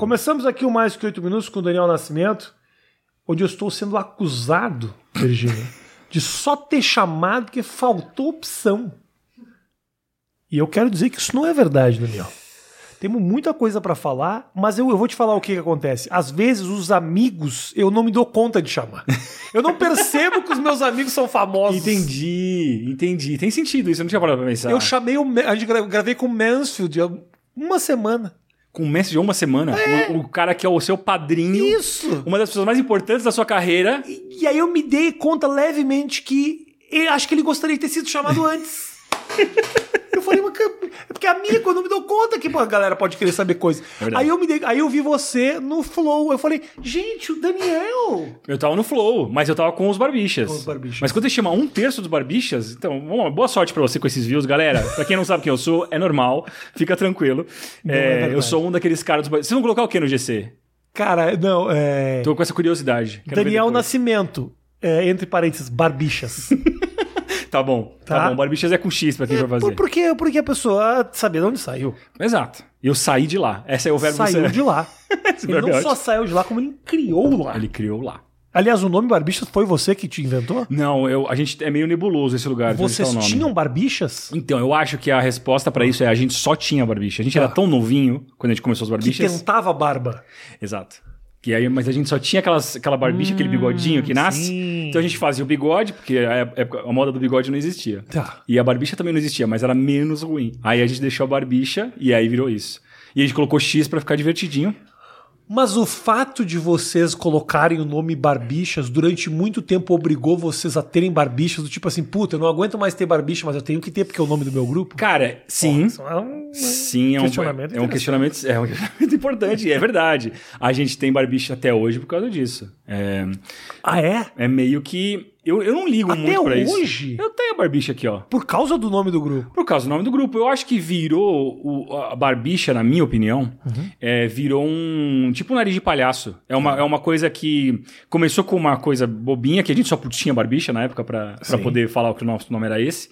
Começamos aqui o Mais Que Oito Minutos com o Daniel Nascimento, onde eu estou sendo acusado, Virginia, de só ter chamado porque faltou opção. E eu quero dizer que isso não é verdade, Daniel. Temos muita coisa pra falar, mas eu, eu vou te falar o que, que acontece. Às vezes, os amigos, eu não me dou conta de chamar. Eu não percebo que os meus amigos são famosos. Entendi, entendi. Tem sentido isso, eu não tinha parado pra pensar. Eu chamei o. A gente gra- gravei com o Mansfield há uma semana. Com um de uma semana, o, o cara que é o seu padrinho, Isso! uma das pessoas mais importantes da sua carreira. E aí eu me dei conta levemente que eu acho que ele gostaria de ter sido chamado antes. Eu falei, mas é porque amigo, eu não me dou conta que a galera pode querer saber coisa. verdade. aí eu me dei, aí eu vi você no Flow. Eu falei, gente, o Daniel. Eu tava no Flow, mas eu tava com os barbichas. Com os barbichas. Mas quando você chama um terço dos barbichas, então, boa sorte pra você com esses views, galera. Pra quem não sabe quem eu sou, é normal, fica tranquilo. é É, eu sou um daqueles caras dos barbichas. Vocês vão colocar o que no GC? Cara, não, é. Tô com essa curiosidade. Daniel. Nascimento. é, entre parênteses, barbichas. Tá bom, tá, Tá. bom. Barbichas é com X pra quem vai fazer. Por, porque, porque a pessoa sabia de onde saiu. Exato. Eu saí de lá. Esse é o verbo Saiu de lá. Esse ele não é só saiu de lá, como ele criou lá. Ele criou lá. Aliás, o nome Barbichas foi você que te inventou? Não, eu, a gente é meio nebuloso esse lugar. Vocês tá tinham barbichas? Então, eu acho que a resposta pra isso é a gente só tinha barbicha. A gente era Tá. tão novinho quando a gente começou os Que barbichas. tentava barba. Exato. Que aí, mas a gente só tinha aquelas, aquela barbicha, aquele bigodinho que nasce. Hum, sim. Então a gente fazia o bigode, porque a, época- a moda do bigode não existia. Tá. E a barbicha também não existia, mas era menos ruim. Aí a gente deixou a barbicha e aí virou isso. E a gente colocou X pra ficar divertidinho. Mas o fato de vocês colocarem o nome Barbichas durante muito tempo obrigou vocês a terem barbichas do tipo assim, puta, eu não aguento mais ter barbicha, mas eu tenho que ter porque é o nome do meu grupo? Cara, sim. Isso é um- Sim, é um questionamento é um questionamento, é um questionamento importante, é verdade. A gente tem barbicha até hoje por causa disso. É, Ah, é? é meio que. Eu, eu não ligo Até muito pra isso. hoje? Eu tenho a barbicha aqui, ó. Por causa do nome do grupo. Por causa do nome do grupo. Eu acho que virou. o- a barbicha, na minha opinião, Uhum. é, virou um. Tipo um nariz de palhaço. É uma, é uma coisa que começou com uma coisa bobinha, que a gente só tinha barbicha na época pra poder falar que o nosso nome era esse.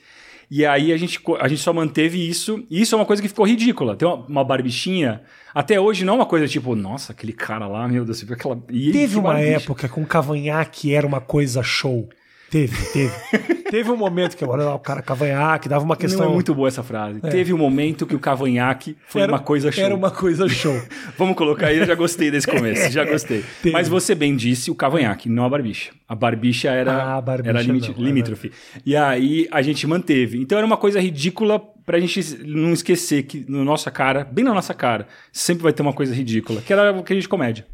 E aí a gente, a gente só manteve isso. E isso é uma coisa que ficou ridícula. Tem uma, uma barbichinha. Até hoje não é uma coisa tipo, nossa, aquele cara lá, meu Deus, você viu aquela. E Teve uma barbicha. época com cavanhaque era uma coisa show. Teve, teve. teve um momento que olha lá o cara cavanhaque, dava uma questão. Não é muito boa essa frase. Teve um momento que o cavanhaque foi Era- uma coisa show. Era uma coisa show. Vamos colocar aí, eu já gostei desse começo, já gostei. Teve. Mas você bem disse o cavanhaque, não a barbicha. A barbicha era, Ah, a barbicha era limite- não, é limítrofe. E aí a gente manteve. Então era uma coisa ridícula pra gente não esquecer que na nossa cara, bem na nossa cara, sempre vai ter uma coisa ridícula, que era o que a gente comédia.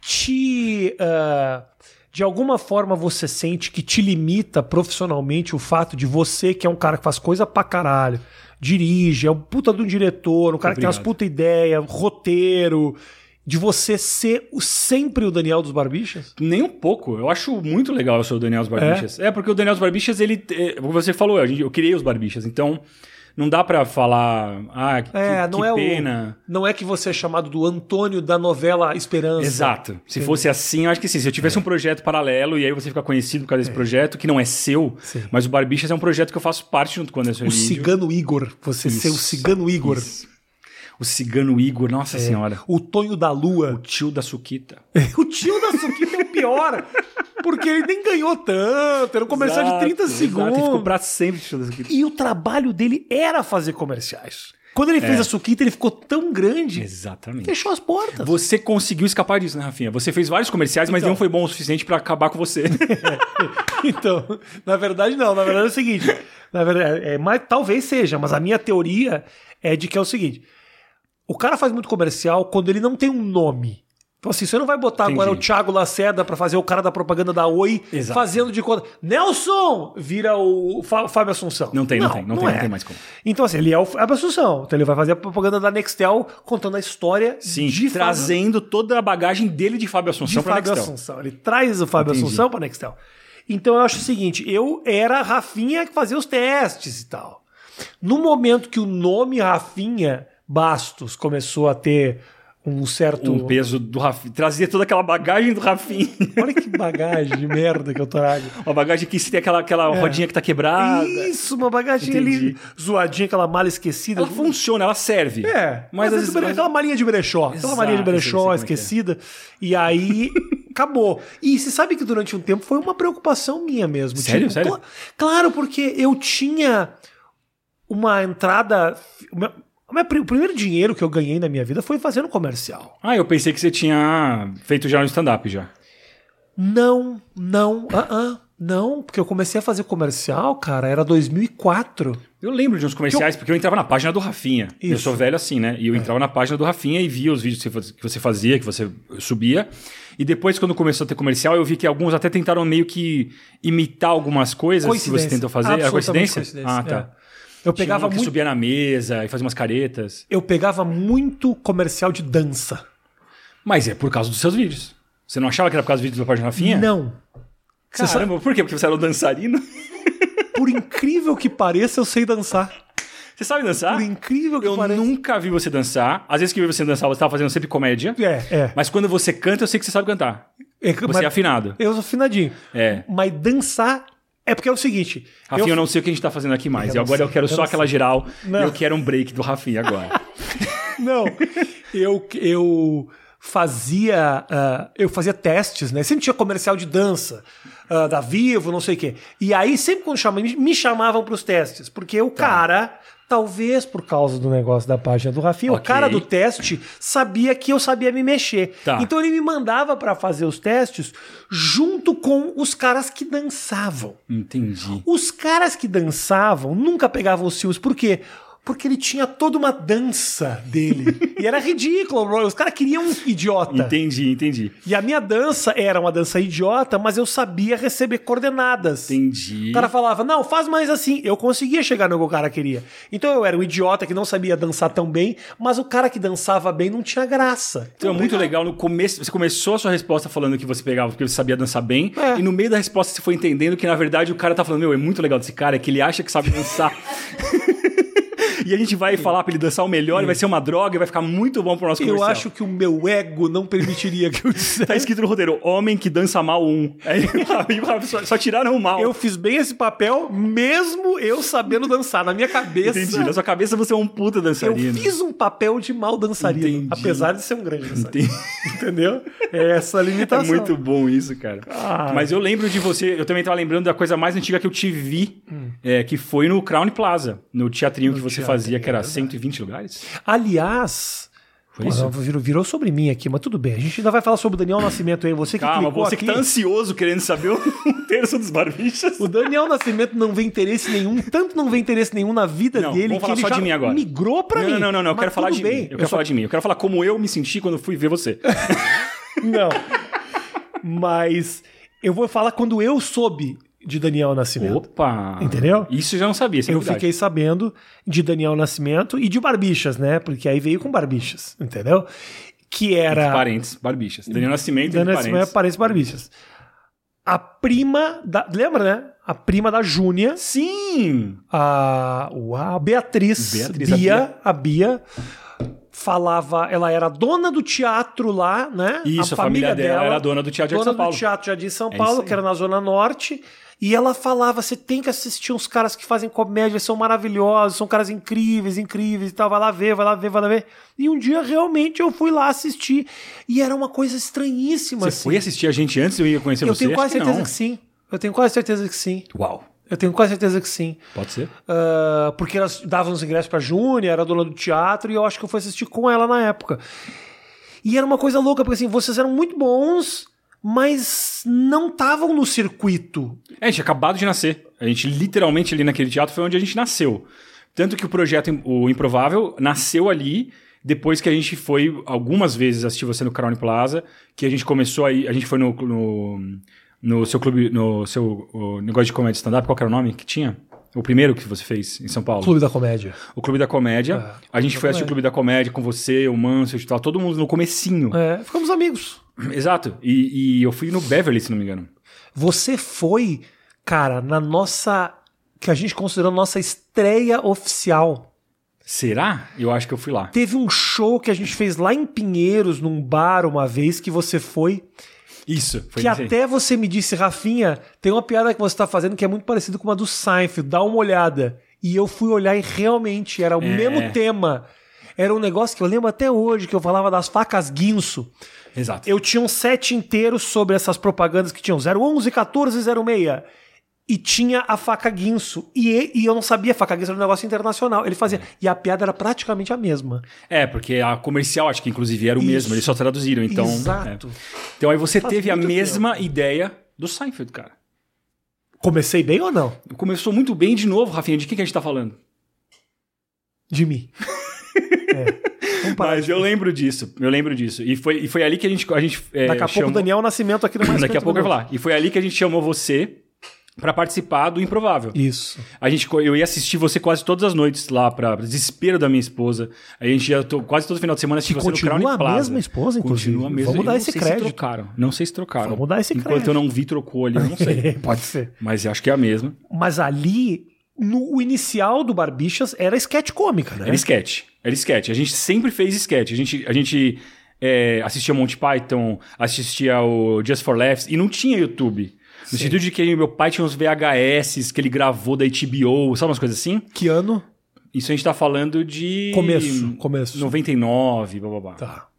te. ah, de alguma forma você sente que te limita profissionalmente o fato de você, que é um cara que faz coisa pra caralho, dirige, é um puta de um diretor, um cara que tem umas Obrigado. puta ideia, roteiro, de você ser o- sempre o Daniel dos Barbichas? Nem um pouco. Eu acho muito legal eu ser o Daniel dos Barbichas. É, porque o Daniel dos Barbichas, ele. é, como você falou, gente- eu criei os Barbichas. Então, não dá pra falar. Ah, que, É, que não é pena. o. Não é que você é chamado do Antônio da novela Esperança. Exato. Se fosse assim, eu acho que sim. Se eu tivesse um projeto paralelo e aí você fica conhecido por causa desse projeto, que não é seu, Sim. mas o Barbichas é um projeto que eu faço parte junto com o Anderson O Emílio. Cigano Igor. Você ser o Isso, Cigano Igor. Isso. O Cigano Igor, nossa senhora. O Tonho da O Lua. tio da Suquita. O tio da Suquita é o pior. Porque ele nem ganhou tanto. Era um comercial de 30 Exato, segundos. Exato, e ficou pra sempre o tio da Suquita. E o trabalho dele era fazer comerciais. Quando ele fez a Suquita, ele ficou tão grande. Exatamente. Fechou as portas. Você conseguiu escapar disso, né, Rafinha? Você fez vários comerciais, mas Então. não foi bom o suficiente pra acabar com você. Então, na verdade, não. Na verdade é o seguinte. Na verdade, é, mas, talvez seja, mas a minha teoria é de que é o seguinte: o cara faz muito comercial quando ele não tem um nome. Então, assim, você não vai botar Entendi. agora o Thiago Lacerda pra fazer o cara da propaganda da Oi Exato. fazendo de conta. Nelson! Vira o Fá- Fábio Assunção. Não tem, não tem, não tem, não tem mais como. Então, assim, ele é o Fábio Assunção. Então, ele vai fazer a propaganda da Nextel contando a história Sim, de Fábio- trazendo toda a bagagem dele de Fábio Assunção pra Fábio Nextel. Assunção. Ele traz o Fábio Entendi. Assunção para Nextel. Então eu acho o seguinte: eu era a Rafinha que fazia os testes e tal. No momento que o nome Rafinha Bastos começou a ter um certo. Um peso do Rafinha. Trazia toda aquela bagagem do Rafinha. Olha que bagagem de merda que eu trago. Uma bagagem que se tem aquela, aquela rodinha que tá quebrada. Isso, uma bagagem ali zoadinha, aquela mala esquecida. Ela funciona, ela serve. É, mas, mas, às vezes. vezes, aquela malinha de brechó. aquela Exato, malinha de brechó é é. esquecida. E aí acabou. E você sabe que durante um tempo foi uma preocupação minha mesmo. Sério? Sério? cla- claro, porque eu tinha uma entrada. Meu- o primeiro dinheiro que eu ganhei na minha vida foi fazendo comercial. Ah, eu pensei que você tinha feito já no stand-up já. Não, não, ah, ah, não, porque eu comecei a fazer comercial, cara, era 2004. Eu lembro de uns comerciais, porque eu entrava na página do Rafinha. Eu Isso. sou velho assim, né? E eu entrava na página do Rafinha e via os vídeos que você fazia, que você subia. E depois, quando começou a ter comercial, eu vi que alguns até tentaram meio que imitar algumas coisas que você tentou fazer. Era coincidência? coincidência, Ah, tá. é. Eu Tinha pegava um que muito subia na mesa e fazia umas caretas. eu pegava muito comercial de dança. Mas é por causa dos seus vídeos. Você não achava que era por causa dos vídeos da página Rafinha? Não. Você sabe, Caramba, por quê? Porque você era um dançarino? por incrível que pareça, eu sei dançar. Você sabe dançar? Por incrível que Eu pareça. nunca vi você dançar. Às vezes que eu vi você dançar, você estava fazendo sempre comédia. É, é. Mas quando você canta, eu sei que você sabe cantar. É, Você é afinado. Eu sou afinadinho. É. Mas dançar é porque é o seguinte. Rafinha, eu, eu, não sei o que a gente tá fazendo aqui mais. Eu e agora sei, eu quero eu só aquela sei. geral. Não. Eu quero um break do Rafinha agora. Não. eu, eu fazia. ah, eu fazia testes, né? Sempre tinha comercial de dança. ah, da Vivo, não sei o quê. E aí, sempre quando chamavam, me- me chamavam para os testes. Porque Tá. o cara. Talvez por causa do negócio da página do Rafinha, o Ok. cara do teste sabia que eu sabia me mexer. Tá. Então ele me mandava para fazer os testes junto com os caras que dançavam. Entendi. Os caras que dançavam nunca pegavam os fios. Por quê? Porque ele tinha toda uma dança dele. e era ridículo. Os caras queriam um idiota. Entendi, entendi. E a minha dança era uma dança idiota, mas eu sabia receber coordenadas. Entendi. O cara falava, não, faz mais assim. Eu conseguia chegar no que o cara queria. Então eu era um idiota que não sabia dançar tão bem, mas o cara que dançava bem não tinha graça. Então é muito legal. No começo, você começou a sua resposta falando que você pegava porque você sabia dançar bem. É. E no meio da resposta você foi entendendo que, na verdade, o cara tá falando: Meu, é muito legal desse cara, é que ele acha que sabe dançar. e a gente vai falar pra ele dançar o melhor, e vai ser uma droga, e vai ficar muito bom pro nosso Eu comercial. acho que o meu ego não permitiria que eu dissesse. Tá escrito no roteiro: Homem que dança mal um. Aí, só, só tiraram o mal. Eu fiz bem esse papel, mesmo eu sabendo dançar. Na minha cabeça. Entendi. Na sua cabeça você é um puta Eu dançarino. fiz um papel de mal dançarino, Entendi. apesar de ser um grande dançarino. Entendi. Entendeu? É essa a É limitação. muito bom isso, cara. Ah. Mas eu lembro de você, eu também tava lembrando da coisa mais antiga que eu te vi, é, que foi no Crown Plaza, no teatrinho que você teatro, fazia, que era é verdade. 120 lugares. Aliás. Foi Pô, isso? virou, virou sobre mim aqui, mas tudo bem. A gente ainda vai falar sobre o Daniel Nascimento aí. Você que Calma, você aqui, que tá ansioso querendo saber um terço dos barbichas. O Daniel Nascimento não vê interesse nenhum, tanto não vê interesse nenhum na vida Não, dele vamos que ele só já de mim agora. migrou pra não, mim. não, não, não, não, eu quero falar de bem. mim. Eu quero só- falar de mim. Eu quero falar como eu me senti quando fui ver você. Não. Mas eu vou falar quando eu soube de Daniel Nascimento. Opa! Entendeu? Isso eu já não sabia, é Eu verdade. fiquei sabendo de Daniel Nascimento e de Barbichas, né? Porque aí veio com Barbichas, entendeu? Que era. Parentes, barbichas. Daniel Nascimento Daniel Nascimento, parentes. parentes Barbichas. A prima da. Lembra, né? A prima da Júnia, Sim! a, a Beatriz, Beatriz, a Bia, a Bia. falava, ela era dona do teatro lá, né? Isso, a família dela era dona do Teatro de dona São Paulo. do teatro já de São É Paulo, aí. que era na Zona Norte. E ela falava: você tem que assistir uns caras que fazem comédia, são maravilhosos, são caras incríveis, incríveis e tal. Vai lá ver, vai lá ver, vai lá ver. E um dia realmente eu fui lá assistir. E era uma coisa estranhíssima. Você assim. foi assistir a gente antes de eu ir conhecer Eu você? tenho quase Acho certeza não. que sim. Eu tenho quase certeza que sim. Uau. Eu tenho quase certeza que sim. Pode ser? Ah, porque elas davam os ingressos pra Júnia, era dona do teatro, e eu acho que eu fui assistir com ela na época. E era uma coisa louca, porque assim, vocês eram muito bons, mas não estavam no circuito. É, a gente tinha acabado de nascer. A gente literalmente ali naquele teatro foi onde a gente nasceu. Tanto que o projeto O Improvável nasceu ali depois que a gente foi algumas vezes assistir você no Crown Plaza, que a gente começou aí, a gente foi no, no, no seu clube, no seu o negócio de comédia stand-up, qual que era o nome que tinha? O primeiro que você fez em São Paulo. Clube da Comédia. O Clube da Comédia. É, a gente foi assistir o Clube da Comédia com você, o Manso e tal, todo mundo no comecinho. É, ficamos amigos. Exato. E, e eu fui no Beverly, se não me engano. Você foi, cara, na nossa. que a gente considerou nossa estreia oficial. Será? Eu acho que eu fui lá. Teve um show que a gente fez lá em Pinheiros, num bar, uma vez, que você foi. Isso, foi que até você me disse, Rafinha, tem uma piada que você tá fazendo que é muito parecida com uma do Seinfeld, dá uma olhada. E eu fui olhar e realmente era o É. mesmo tema. Era um negócio que eu lembro até hoje, que eu falava das facas guinso. Exato. Eu tinha um set inteiro sobre essas propagandas que tinham 011, 14 e 06. E tinha a faca guinso. E, e- eu não sabia, a faca guinso era um negócio internacional. Ele fazia. E a piada era praticamente a mesma. É, porque a comercial, acho que inclusive era o Isso. mesmo, eles só traduziram. Então, Exato. é. Então aí você Faz teve a mesma ideia do Seinfeld, cara. Comecei bem ou não? Começou muito bem de novo, Rafinha. De quem que a gente tá falando? De mim. Parar Mas eu lembro disso, eu lembro disso. E foi, e foi ali que a gente. A gente é, Daqui a pouco chamou- o Daniel Nascimento aqui no mais Daqui a 50 pouco eu vou falar. E foi ali que a gente chamou você pra participar do Improvável. Isso. A gente, eu ia assistir você quase todas as noites lá, pra pra desespero da minha esposa. A gente ia to- quase todo final de semana assistir Que você no continua Crown a Plaza. mesma esposa, inclusive. Continua a mesma. Vamos dar esse crédito. Se trocaram. Não sei se trocaram. Vamos dar esse Enquanto crédito. eu não vi, trocou ali, não sei. Pode ser. Mas acho que é a mesma. Mas ali, no o inicial do Barbichas era sketch cômica, né? Era sketch. Era sketch. A gente sempre fez sketch. A gente, a gente é, assistia Monty Python, assistia o Just for Laughs e não tinha YouTube. No Sim. sentido de que meu pai tinha uns VHS que ele gravou da HBO, sabe umas coisas assim? Que ano? Isso a gente tá falando de. Começo, começo. 99, blá blá blá. Tá.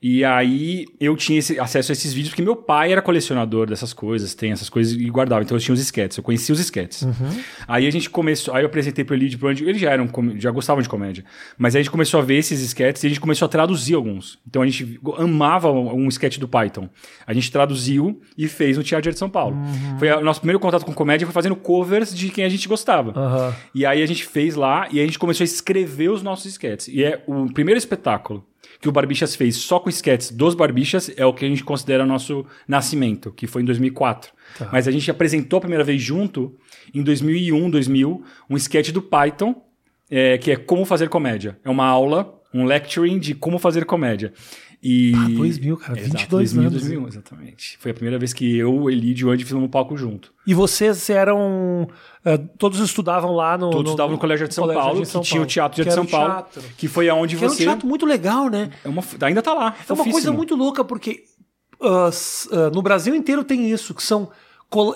E aí eu tinha esse- acesso a esses vídeos porque meu pai era colecionador dessas coisas, tem essas coisas e guardava. Então eu tinha os sketches, eu conhecia os sketches. Uhum. Aí a gente começou, aí eu apresentei pro Elide pro Andy, eles já eram, já gostavam de comédia. Mas aí a gente começou a ver esses sketches e a gente começou a traduzir alguns. Então a gente amava um sketch do Python. A gente traduziu e fez no Teatro de São Paulo. Uhum. Foi o nosso primeiro contato com comédia foi fazendo covers de quem a gente gostava. Aham. E aí a gente fez lá e a gente começou a escrever os nossos sketches. E é o primeiro espetáculo que o Barbixas fez só com sketches dos Barbixas é o que a gente considera nosso nascimento, que foi em 2004. Tá. Mas a gente apresentou a primeira vez junto em 2001, 2000, um sketch do Python, é, que é Como Fazer Comédia. É uma aula, um lecturing de como fazer comédia. E... Ah, 2000, cara, Exato, 22 2000, anos. 2001, exatamente. Foi a primeira vez que eu, o Elide e o Andy fizemos um palco junto. E vocês eram. eh, todos estudavam lá no. Todos estavam no Colégio de São Colégio Paulo, de São que tinha o Paulo. Teatro de São Paulo, teatro. que foi aonde Que era um você... teatro muito legal, né? É uma, ainda tá lá. É uma coisa fofíssimo. muito louca, porque s- ah, no Brasil inteiro tem isso, que são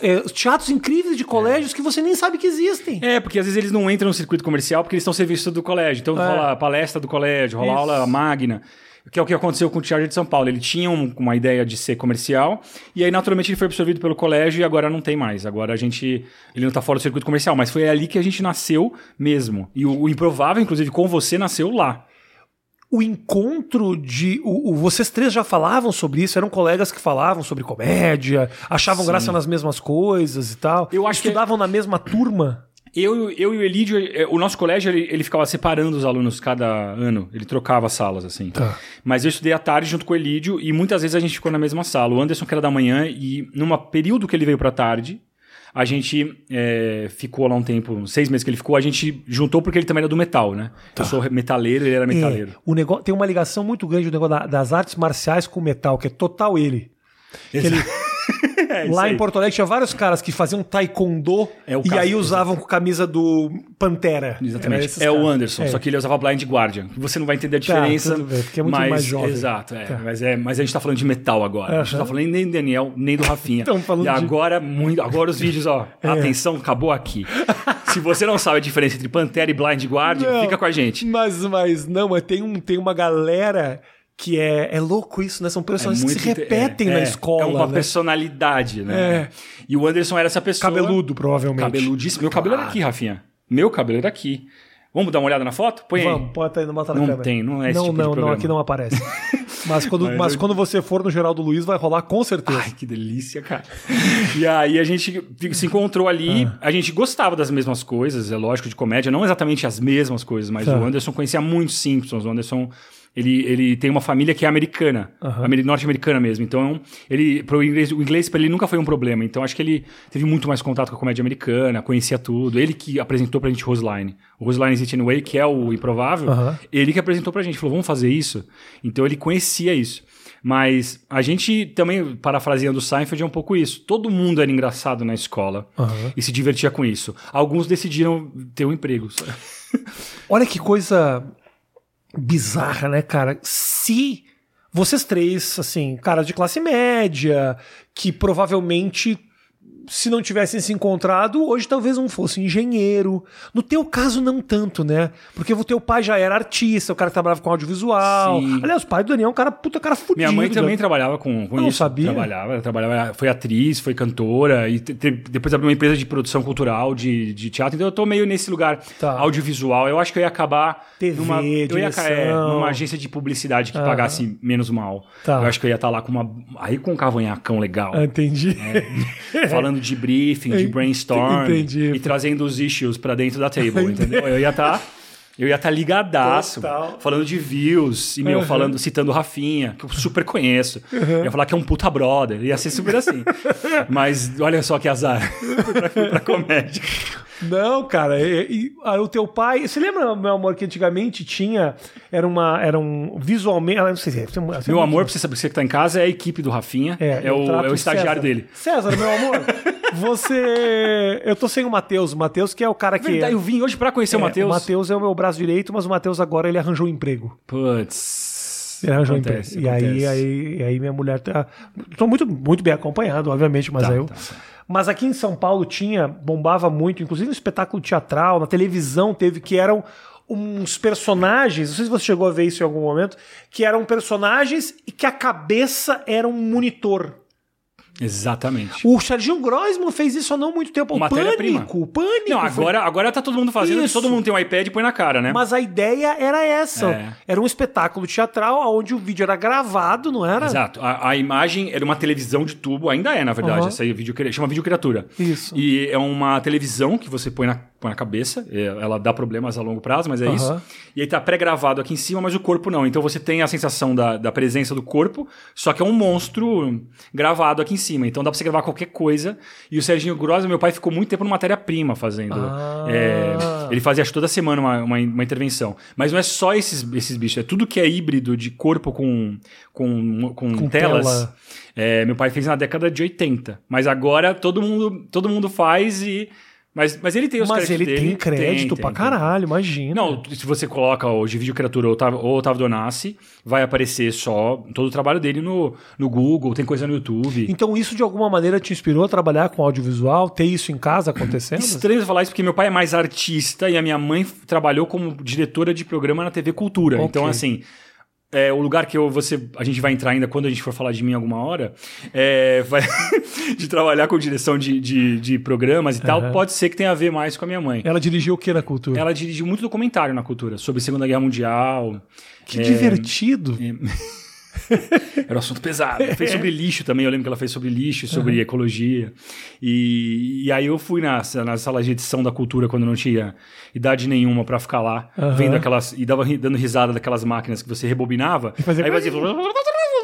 eh, teatros incríveis de colégios que você nem sabe que existem. É, porque às vezes eles não entram no circuito comercial porque eles estão serviço do colégio. Então É. rola a palestra do colégio, rola Isso. aula magna. Que é o que aconteceu com o Teatro de São Paulo. Ele tinha um- uma ideia de ser comercial, e aí naturalmente ele foi absorvido pelo colégio e agora não tem mais. Agora a gente. Ele não tá fora do circuito comercial, mas foi ali que a gente nasceu mesmo. E o, o Improvável, inclusive, com você, nasceu lá. O encontro de. O, o- vocês três já falavam sobre isso, eram colegas que falavam sobre comédia, achavam graça nas mesmas coisas e tal. Eu acho que- Estudavam na mesma turma. Eu, eu e o Elídio, eh, o nosso colégio, ele, ele ficava separando os alunos cada ano. Ele trocava as salas, assim. Tá. Mas eu estudei à tarde junto com o Elídio e muitas vezes a gente ficou na mesma sala. O Anderson, que era da manhã, e num período que ele veio pra tarde, a gente eh, ficou lá um tempo, seis meses que ele ficou, a gente juntou porque ele também era do metal, né? Eu sou metaleiro, ele era metaleiro. É, o negócio, tem uma ligação muito grande o negócio da- das artes marciais com o metal, que é total ele. Ele- É, lá em Porto Alegre tinha vários caras que faziam taekwondo É o e aí usavam com camisa do Pantera. Era Exatamente. É o caras. Anderson, É. só que ele usava Blind Guardian. Você não vai entender a diferença. tudo bem, porque é muito mas, mais jovem. Exato, é, Tá. mas, é. Mas a gente tá falando de metal agora. A gente não tá falando nem do Daniel, nem do Rafinha. Falando e de- É. agora, muito, agora os vídeos, ó. Atenção, acabou aqui. Se você não sabe a diferença entre Pantera e Blind Guardian, Não, fica com a gente. Mas, mas não, mas tem, um, tem uma galera que é, é louco isso, né? São personagens que se repetem é, na é, escola. É uma né? personalidade, né? É. E o Anderson era essa pessoa. Cabeludo, provavelmente. Cabeludíssimo. Meu cabelo era aqui, Rafinha. Meu cabelo era aqui. Vamos dar uma olhada na foto? Põe aí. Vamos, bota aí, bota na Não câmera. tem, não é esse Não, tipo de não, não, programa. aqui não aparece. Mas quando, Mas mas eu- quando você for no Geraldo Luiz, vai rolar com certeza. Ai, que delícia, cara. e aí a gente se encontrou ali, Ah. a gente gostava das mesmas coisas, é lógico, de comédia, não exatamente as mesmas coisas, mas Tá. o Anderson conhecia muito Simpsons, o Anderson... Ele, ele tem uma família que é americana, ameri- norte-americana mesmo. Então, ele, pro inglês, o inglês para ele nunca foi um problema. Então, acho que ele teve muito mais contato com a comédia americana, conhecia tudo. Ele que apresentou pra gente Roseline. O Roseline Is It Anyway, que é o improvável, Aham. ele que apresentou pra gente, falou, vamos fazer isso? Então ele conhecia isso. Mas a gente também, parafraseando o Seinfeld, é um pouco isso. Todo mundo era engraçado na escola Aham. e se divertia com isso. Alguns decidiram ter um emprego. Olha que coisa bizarra, né, cara? Se vocês três, assim, caras de classe média, que provavelmente se não tivessem se encontrado, hoje talvez um fosse engenheiro. No teu caso, não tanto, né? Porque o teu pai já era artista, o cara que trabalhava com audiovisual. Sim. Aliás, o pai do Daniel é um cara puta cara fudido. Minha mãe também né? trabalhava com, com não isso. sabia. Trabalhava, trabalhava, foi atriz, foi cantora, e te- depois abriu uma empresa de produção cultural, de, de teatro. Então eu tô meio nesse lugar Tá. audiovisual. Eu acho que eu ia acabar TV, numa, eu ia é, numa agência de publicidade que Aham. pagasse menos mal. Tá. Eu acho que eu ia estar lá com uma. Aí com um cavanhacão legal. Ah, entendi. falando de briefing, de brainstorm Entendi. e trazendo os issues pra dentro da table, entendeu? Eu ia estar eu ia estar ligadaço, Total. falando de views e meu Uhum. falando, citando o Rafinha, que eu super conheço. Ia falar que é um puta brother, ia ser super assim. Mas olha só que azar. Pra, pra comédia. Não, cara, e, e- ah, o teu pai. Você lembra, meu amor, que antigamente tinha. Era uma. Era um. Visualmente. ah, Não sei se é. Meu amor, pra você saber, você que tá em casa, é a equipe do Rafinha, é, eu o, é o estagiário César. dele. César, meu amor, você. Eu tô sem o Matheus. O Matheus, que é o cara que. Verdade, eu vim hoje pra conhecer é, o Matheus. O Matheus é o meu braço direito, mas o Matheus agora ele arranjou um emprego. Putz. Ele arranjou Acontece, um emprego. E aí, aí, aí minha mulher tá. Tô muito, muito bem acompanhado, obviamente, mas Tá, aí eu. tá, tá. Mas aqui em São Paulo tinha, bombava muito, inclusive no espetáculo teatral, na televisão teve que eram uns personagens, não sei se você chegou a ver isso em algum momento, que eram personagens e que a cabeça era um monitor. Exatamente. O Serginho Groisman fez isso há não muito tempo. O. Pânico, o Pânico. Não, foi- agora, agora tá todo mundo fazendo, Isso. todo mundo tem um iPad e põe na cara, né? Mas a ideia era essa. É. Era um espetáculo teatral onde o vídeo era gravado, não era? Exato. A, a imagem era uma televisão de tubo, ainda é, na verdade. Aham. Essa aí, vídeo, chama videocriatura. Isso. E é uma televisão que você põe na, põe na cabeça. é, Ela dá problemas a longo prazo, mas é Aham. isso. E aí tá pré-gravado aqui em cima, mas o corpo não. Então você tem a sensação da, da presença do corpo, só que é um monstro gravado aqui em cima. Então dá pra você gravar qualquer coisa. E o Serginho Grossa, meu pai, ficou muito tempo no matéria-prima fazendo. Ah. é, ele fazia acho, toda semana uma, uma, uma intervenção. Mas não é só esses, esses bichos, é tudo que é híbrido de corpo com, com, com, Com telas. tela. É, meu pai fez na década de 80. Mas agora todo mundo, todo mundo faz e. Mas, mas ele tem os Mas ele créditos tem dele. crédito pra tem. caralho, imagina. Não, se você coloca hoje vídeo criatura ou Otávio, ou Otávio Donassi, vai aparecer só todo o trabalho dele no, no Google, tem coisa no YouTube. Então isso de alguma maneira te inspirou a trabalhar com audiovisual, ter isso em casa acontecendo? Estranho falar isso porque meu pai é mais artista e a minha mãe trabalhou como diretora de programa na TV Cultura. Ok. Então, assim, é, o lugar que eu, você, a gente vai entrar ainda quando a gente for falar de mim alguma hora, é, vai, de trabalhar com direção de, de, de programas e tal, Aham. pode ser que tenha a ver mais com a minha mãe. Ela dirigiu o que na cultura? Ela dirigiu muito documentário na cultura, sobre a Segunda Guerra Mundial. Que é, divertido. Era um assunto pesado. Ela fez sobre lixo também, eu lembro que ela fez sobre lixo, sobre ecologia. E, e aí eu fui na, na sala de edição da cultura quando não tinha idade nenhuma pra ficar lá, Aham. vendo aquelas. E dava, dando risada daquelas máquinas que você rebobinava. fazia- aí fazia.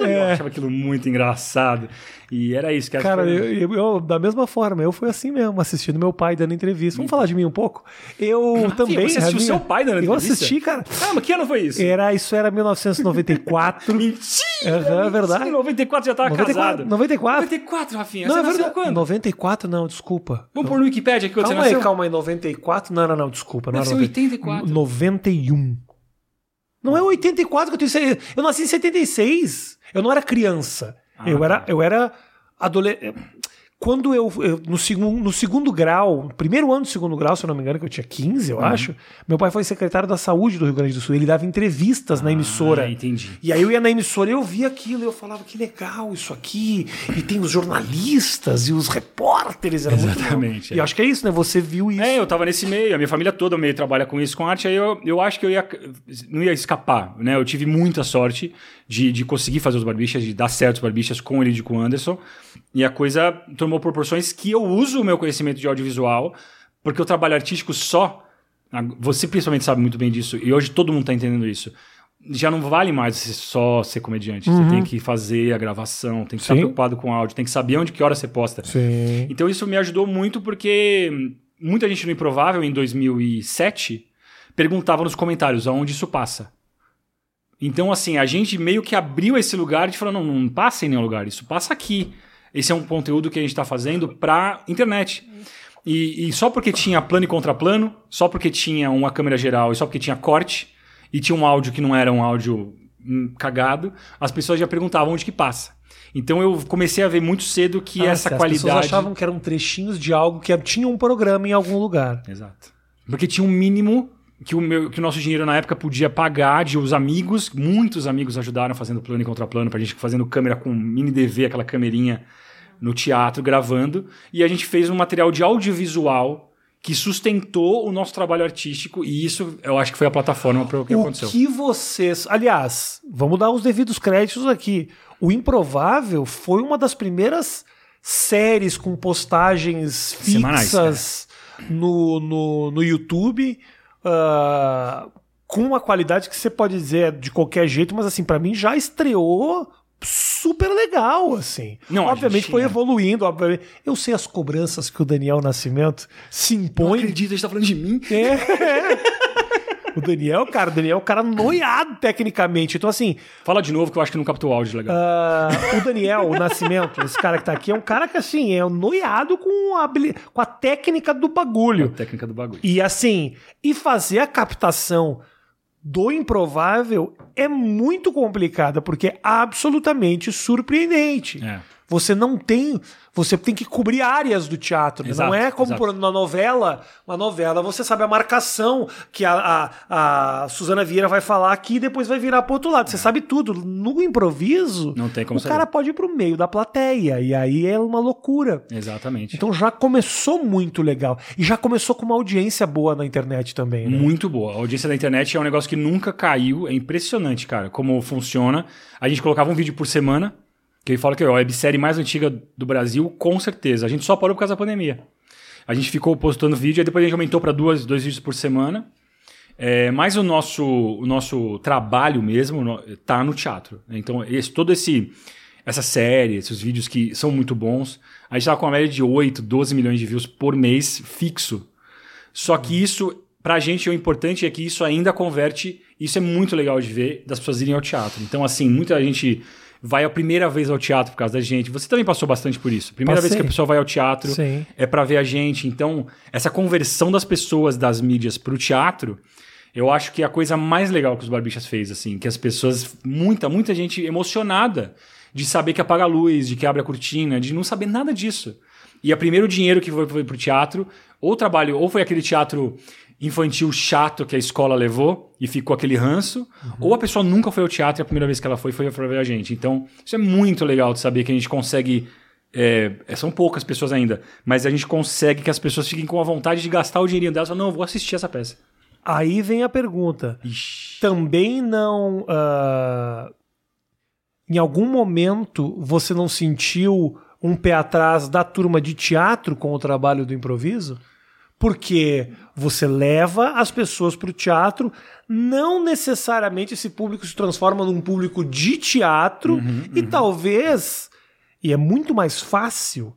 Eu É. achava aquilo muito engraçado. E era isso, que Cara, eu, eu- eu, da mesma forma, eu fui assim mesmo, assistindo meu pai dando entrevista. Vamos falar de mim um pouco? Eu também. você assistiu Rafinha, seu pai dando Eu entrevista? assisti, cara. Ah, mas que ano foi isso? Era, isso era 1994. Mentira! É verdade. Em 94 já tava 94, casado. 94. 94, Rafinha. Não, você é verdade. quando? 94 não, desculpa. Vamos pôr no Wikipedia aqui quando Calma você aí, nasceu? calma aí, 94? Não, não, não, desculpa. Não Nasceu era em 84. 91. Não é 84 que eu tenho. Eu nasci em 76. Eu não era criança. Ah, eu, era, tá. eu era adolescente. Quando eu, eu- no, segundo, no segundo grau, no primeiro ano do segundo grau, se eu não me engano, que eu tinha 15, Uhum. eu acho, meu pai foi secretário da saúde do Rio Grande do Sul. Ele dava entrevistas na emissora. Ah, entendi. E aí eu ia na emissora e eu via aquilo, e eu falava que legal isso aqui. E tem os jornalistas e os repórteres. Era. Exatamente, E é. acho que é isso, né? Você viu isso. É, eu tava nesse meio, a minha família toda meio trabalha com isso, com arte, aí eu, eu acho que eu ia, não ia escapar, né? Eu tive muita sorte de, de conseguir fazer os barbichas, de dar certo os barbichas com ele e com o Anderson, e a coisa tomou proporções que eu uso o meu conhecimento de audiovisual, porque o trabalho artístico só, você principalmente sabe muito bem disso, e hoje todo mundo tá entendendo isso, já não vale mais só ser comediante, você tem que fazer a gravação, tem que estar preocupado com o áudio, tem que saber onde que hora você posta. Sim. Então isso me ajudou muito porque muita gente no Improvável, em 2007, perguntava nos comentários aonde isso passa. Então, assim, a gente meio que abriu esse lugar de falar, não, não passa em nenhum lugar, isso passa aqui. Esse é um conteúdo que a gente está fazendo para internet. E, e só porque tinha plano e contraplano, só porque tinha uma câmera geral e só porque tinha corte, e tinha um áudio que não era um áudio hum, cagado, as pessoas já perguntavam onde que passa. Então eu comecei a ver muito cedo que Ah, essa qualidade. As pessoas achavam que eram trechinhos de algo que tinha um programa em algum lugar. Exato. Porque tinha um mínimo que o, meu, que o nosso dinheiro na época podia pagar de os amigos. Muitos amigos ajudaram fazendo plano e contraplano pra gente fazendo câmera com mini DV, aquela camerinha no teatro, gravando. E a gente fez um material de audiovisual que sustentou o nosso trabalho artístico. E isso eu acho que foi a plataforma para o que o aconteceu. que vocês. Aliás, vamos dar os devidos créditos aqui. O Improvável foi uma das primeiras séries com postagens Semanais, fixas no, no, no YouTube. Ah, com uma qualidade que você pode dizer de qualquer jeito, mas assim, pra mim já estreou super legal, assim. Não, obviamente gente foi evoluindo, obviamente. Eu sei as cobranças que o Daniel Nascimento se Não impõe acredito, a gente tá falando de mim. é. Daniel, cara, o Daniel é um cara noiado tecnicamente. Então, assim, Fala de novo que eu acho que não captou o áudio legal. ah, o Daniel, o Nascimento, esse cara que tá aqui, é um cara que, assim, é noiado com a, com a técnica do bagulho. a técnica do bagulho. E, assim, e fazer a captação do improvável é muito complicada, porque é absolutamente surpreendente. É. Você não tem. Você tem que cobrir áreas do teatro. né? Exato, não é como exato. por na novela. Uma novela, você sabe a marcação que a, a, a Suzana Vieira vai falar aqui e depois vai virar pro outro lado. Você sabe tudo. No improviso, Não tem como o saber. cara pode ir pro meio da plateia. E aí é uma loucura. Exatamente. Então já começou muito legal. E já começou com uma audiência boa na internet também. Né? Muito boa. A audiência da internet é um negócio que nunca caiu. É impressionante, cara, como funciona. A gente colocava um vídeo por semana, que ele fala que é a websérie mais antiga do Brasil, com certeza. A gente só parou por causa da pandemia. A gente ficou postando vídeo, aí depois a gente aumentou para dois vídeos por semana. É, mas o nosso, o nosso trabalho mesmo tá no teatro. Então, esse, todo esse essa série, esses vídeos que são muito bons, a gente tava com uma média de 8, 12 milhões de views por mês fixo. Só que isso, pra gente, o importante é que isso ainda converte. Isso é muito legal de ver, das pessoas irem ao teatro. Então, assim, muita gente vai a primeira vez ao teatro por causa da gente. Você também passou bastante por isso. Primeira vez Passei. que a pessoa vai ao teatro Sim. é pra ver a gente. Então, essa conversão das pessoas das mídias pro teatro, eu acho que é a coisa mais legal que os Barbixas fez, assim, que as pessoas, muita, muita gente emocionada de saber que apaga a luz, de que abre a cortina, de não saber nada disso. E o primeiro dinheiro que foi, foi pro teatro, ou trabalho, ou foi aquele teatro infantil chato que a escola levou e ficou aquele ranço, ou a pessoa nunca foi ao teatro e a primeira vez que ela foi foi pra ver a gente. Então, isso é muito legal de saber que a gente consegue é, é, são poucas pessoas ainda, mas a gente consegue que as pessoas fiquem com a vontade de gastar o dinheirinho delas e falar, não, eu vou assistir essa peça. Aí vem a pergunta. Também não. ah, em algum momento você não sentiu um pé atrás da turma de teatro com o trabalho do improviso? Porque você leva as pessoas para o teatro, não necessariamente esse público se transforma num público de teatro, e talvez, e é muito mais fácil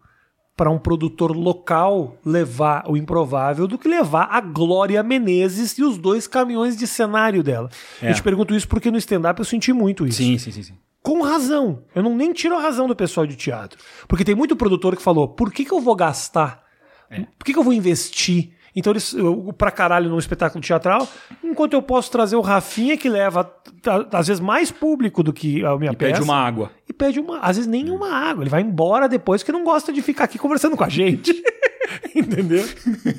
para um produtor local levar o improvável do que levar a Glória Menezes e os dois caminhões de cenário dela. É. Eu te pergunto isso porque no stand-up eu senti muito isso. Sim, sim, sim, sim. Com razão. Eu não nem tiro a razão do pessoal de teatro. Porque tem muito produtor que falou: por que, que eu vou gastar? É. Por que, que eu vou investir? Então eles, eu, pra caralho, num espetáculo teatral, enquanto eu posso trazer o Rafinha, que leva, tá, às vezes, mais público do que a minha E peça. pede uma água. E pede uma, às vezes nem uma água. Ele vai embora depois que não gosta de ficar aqui conversando com a gente. Entendeu?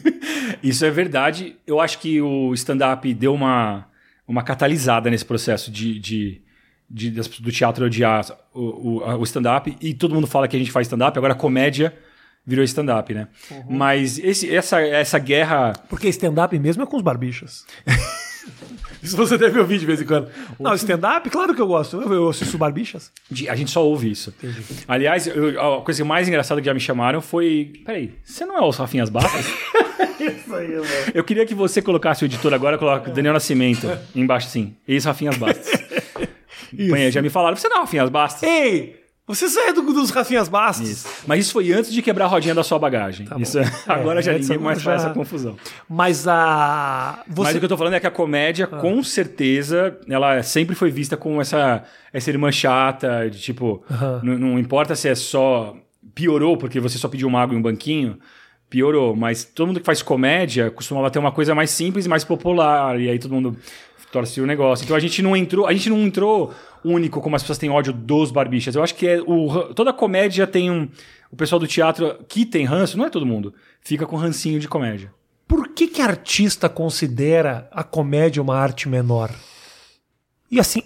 Isso é verdade. Eu acho que o stand-up deu uma, uma catalisada nesse processo de, de, de- do teatro odiar o, o, o stand-up. E todo mundo fala que a gente faz stand-up, agora a comédia virou stand-up, né? Mas esse, essa, essa guerra. Porque stand-up mesmo é com os barbichas. Isso você deve ouvir de vez em quando. Não, stand-up, claro que eu gosto. Eu, eu assisto barbichas. de- a gente só ouve isso. Aliás, eu- a coisa mais engraçada que já me chamaram foi. Peraí, você não é o Rafinhas Bastos? Isso aí, mano. Eu queria que você colocasse o editor agora, coloca Daniel Nascimento embaixo assim. Ex Rafinhas Bastos. Põe aí, já me falaram, você não é o Rafinhas Bastos? Ei, você sai do, dos Rafinhas Bastos. Isso. Mas isso foi antes de quebrar a rodinha da sua bagagem. isso é- agora já essa ninguém mais já- faz essa confusão. Mas a. Mas Você... o que eu tô falando é que a comédia, com certeza, ela sempre foi vista com essa, essa irmã chata, de tipo, Aham. não, não importa se é só. Piorou porque você só pediu uma água e um banquinho. piorou. Mas todo mundo que faz comédia costumava ter uma coisa mais simples e mais popular. E aí todo mundo torcia o negócio. Então a gente não entrou, a gente não entrou único como as pessoas têm ódio dos barbichas. Eu acho que é o, toda comédia tem um. O pessoal do teatro que tem ranço, não é todo mundo, fica com rancinho de comédia. Por que que artista considera a comédia uma arte menor? E assim,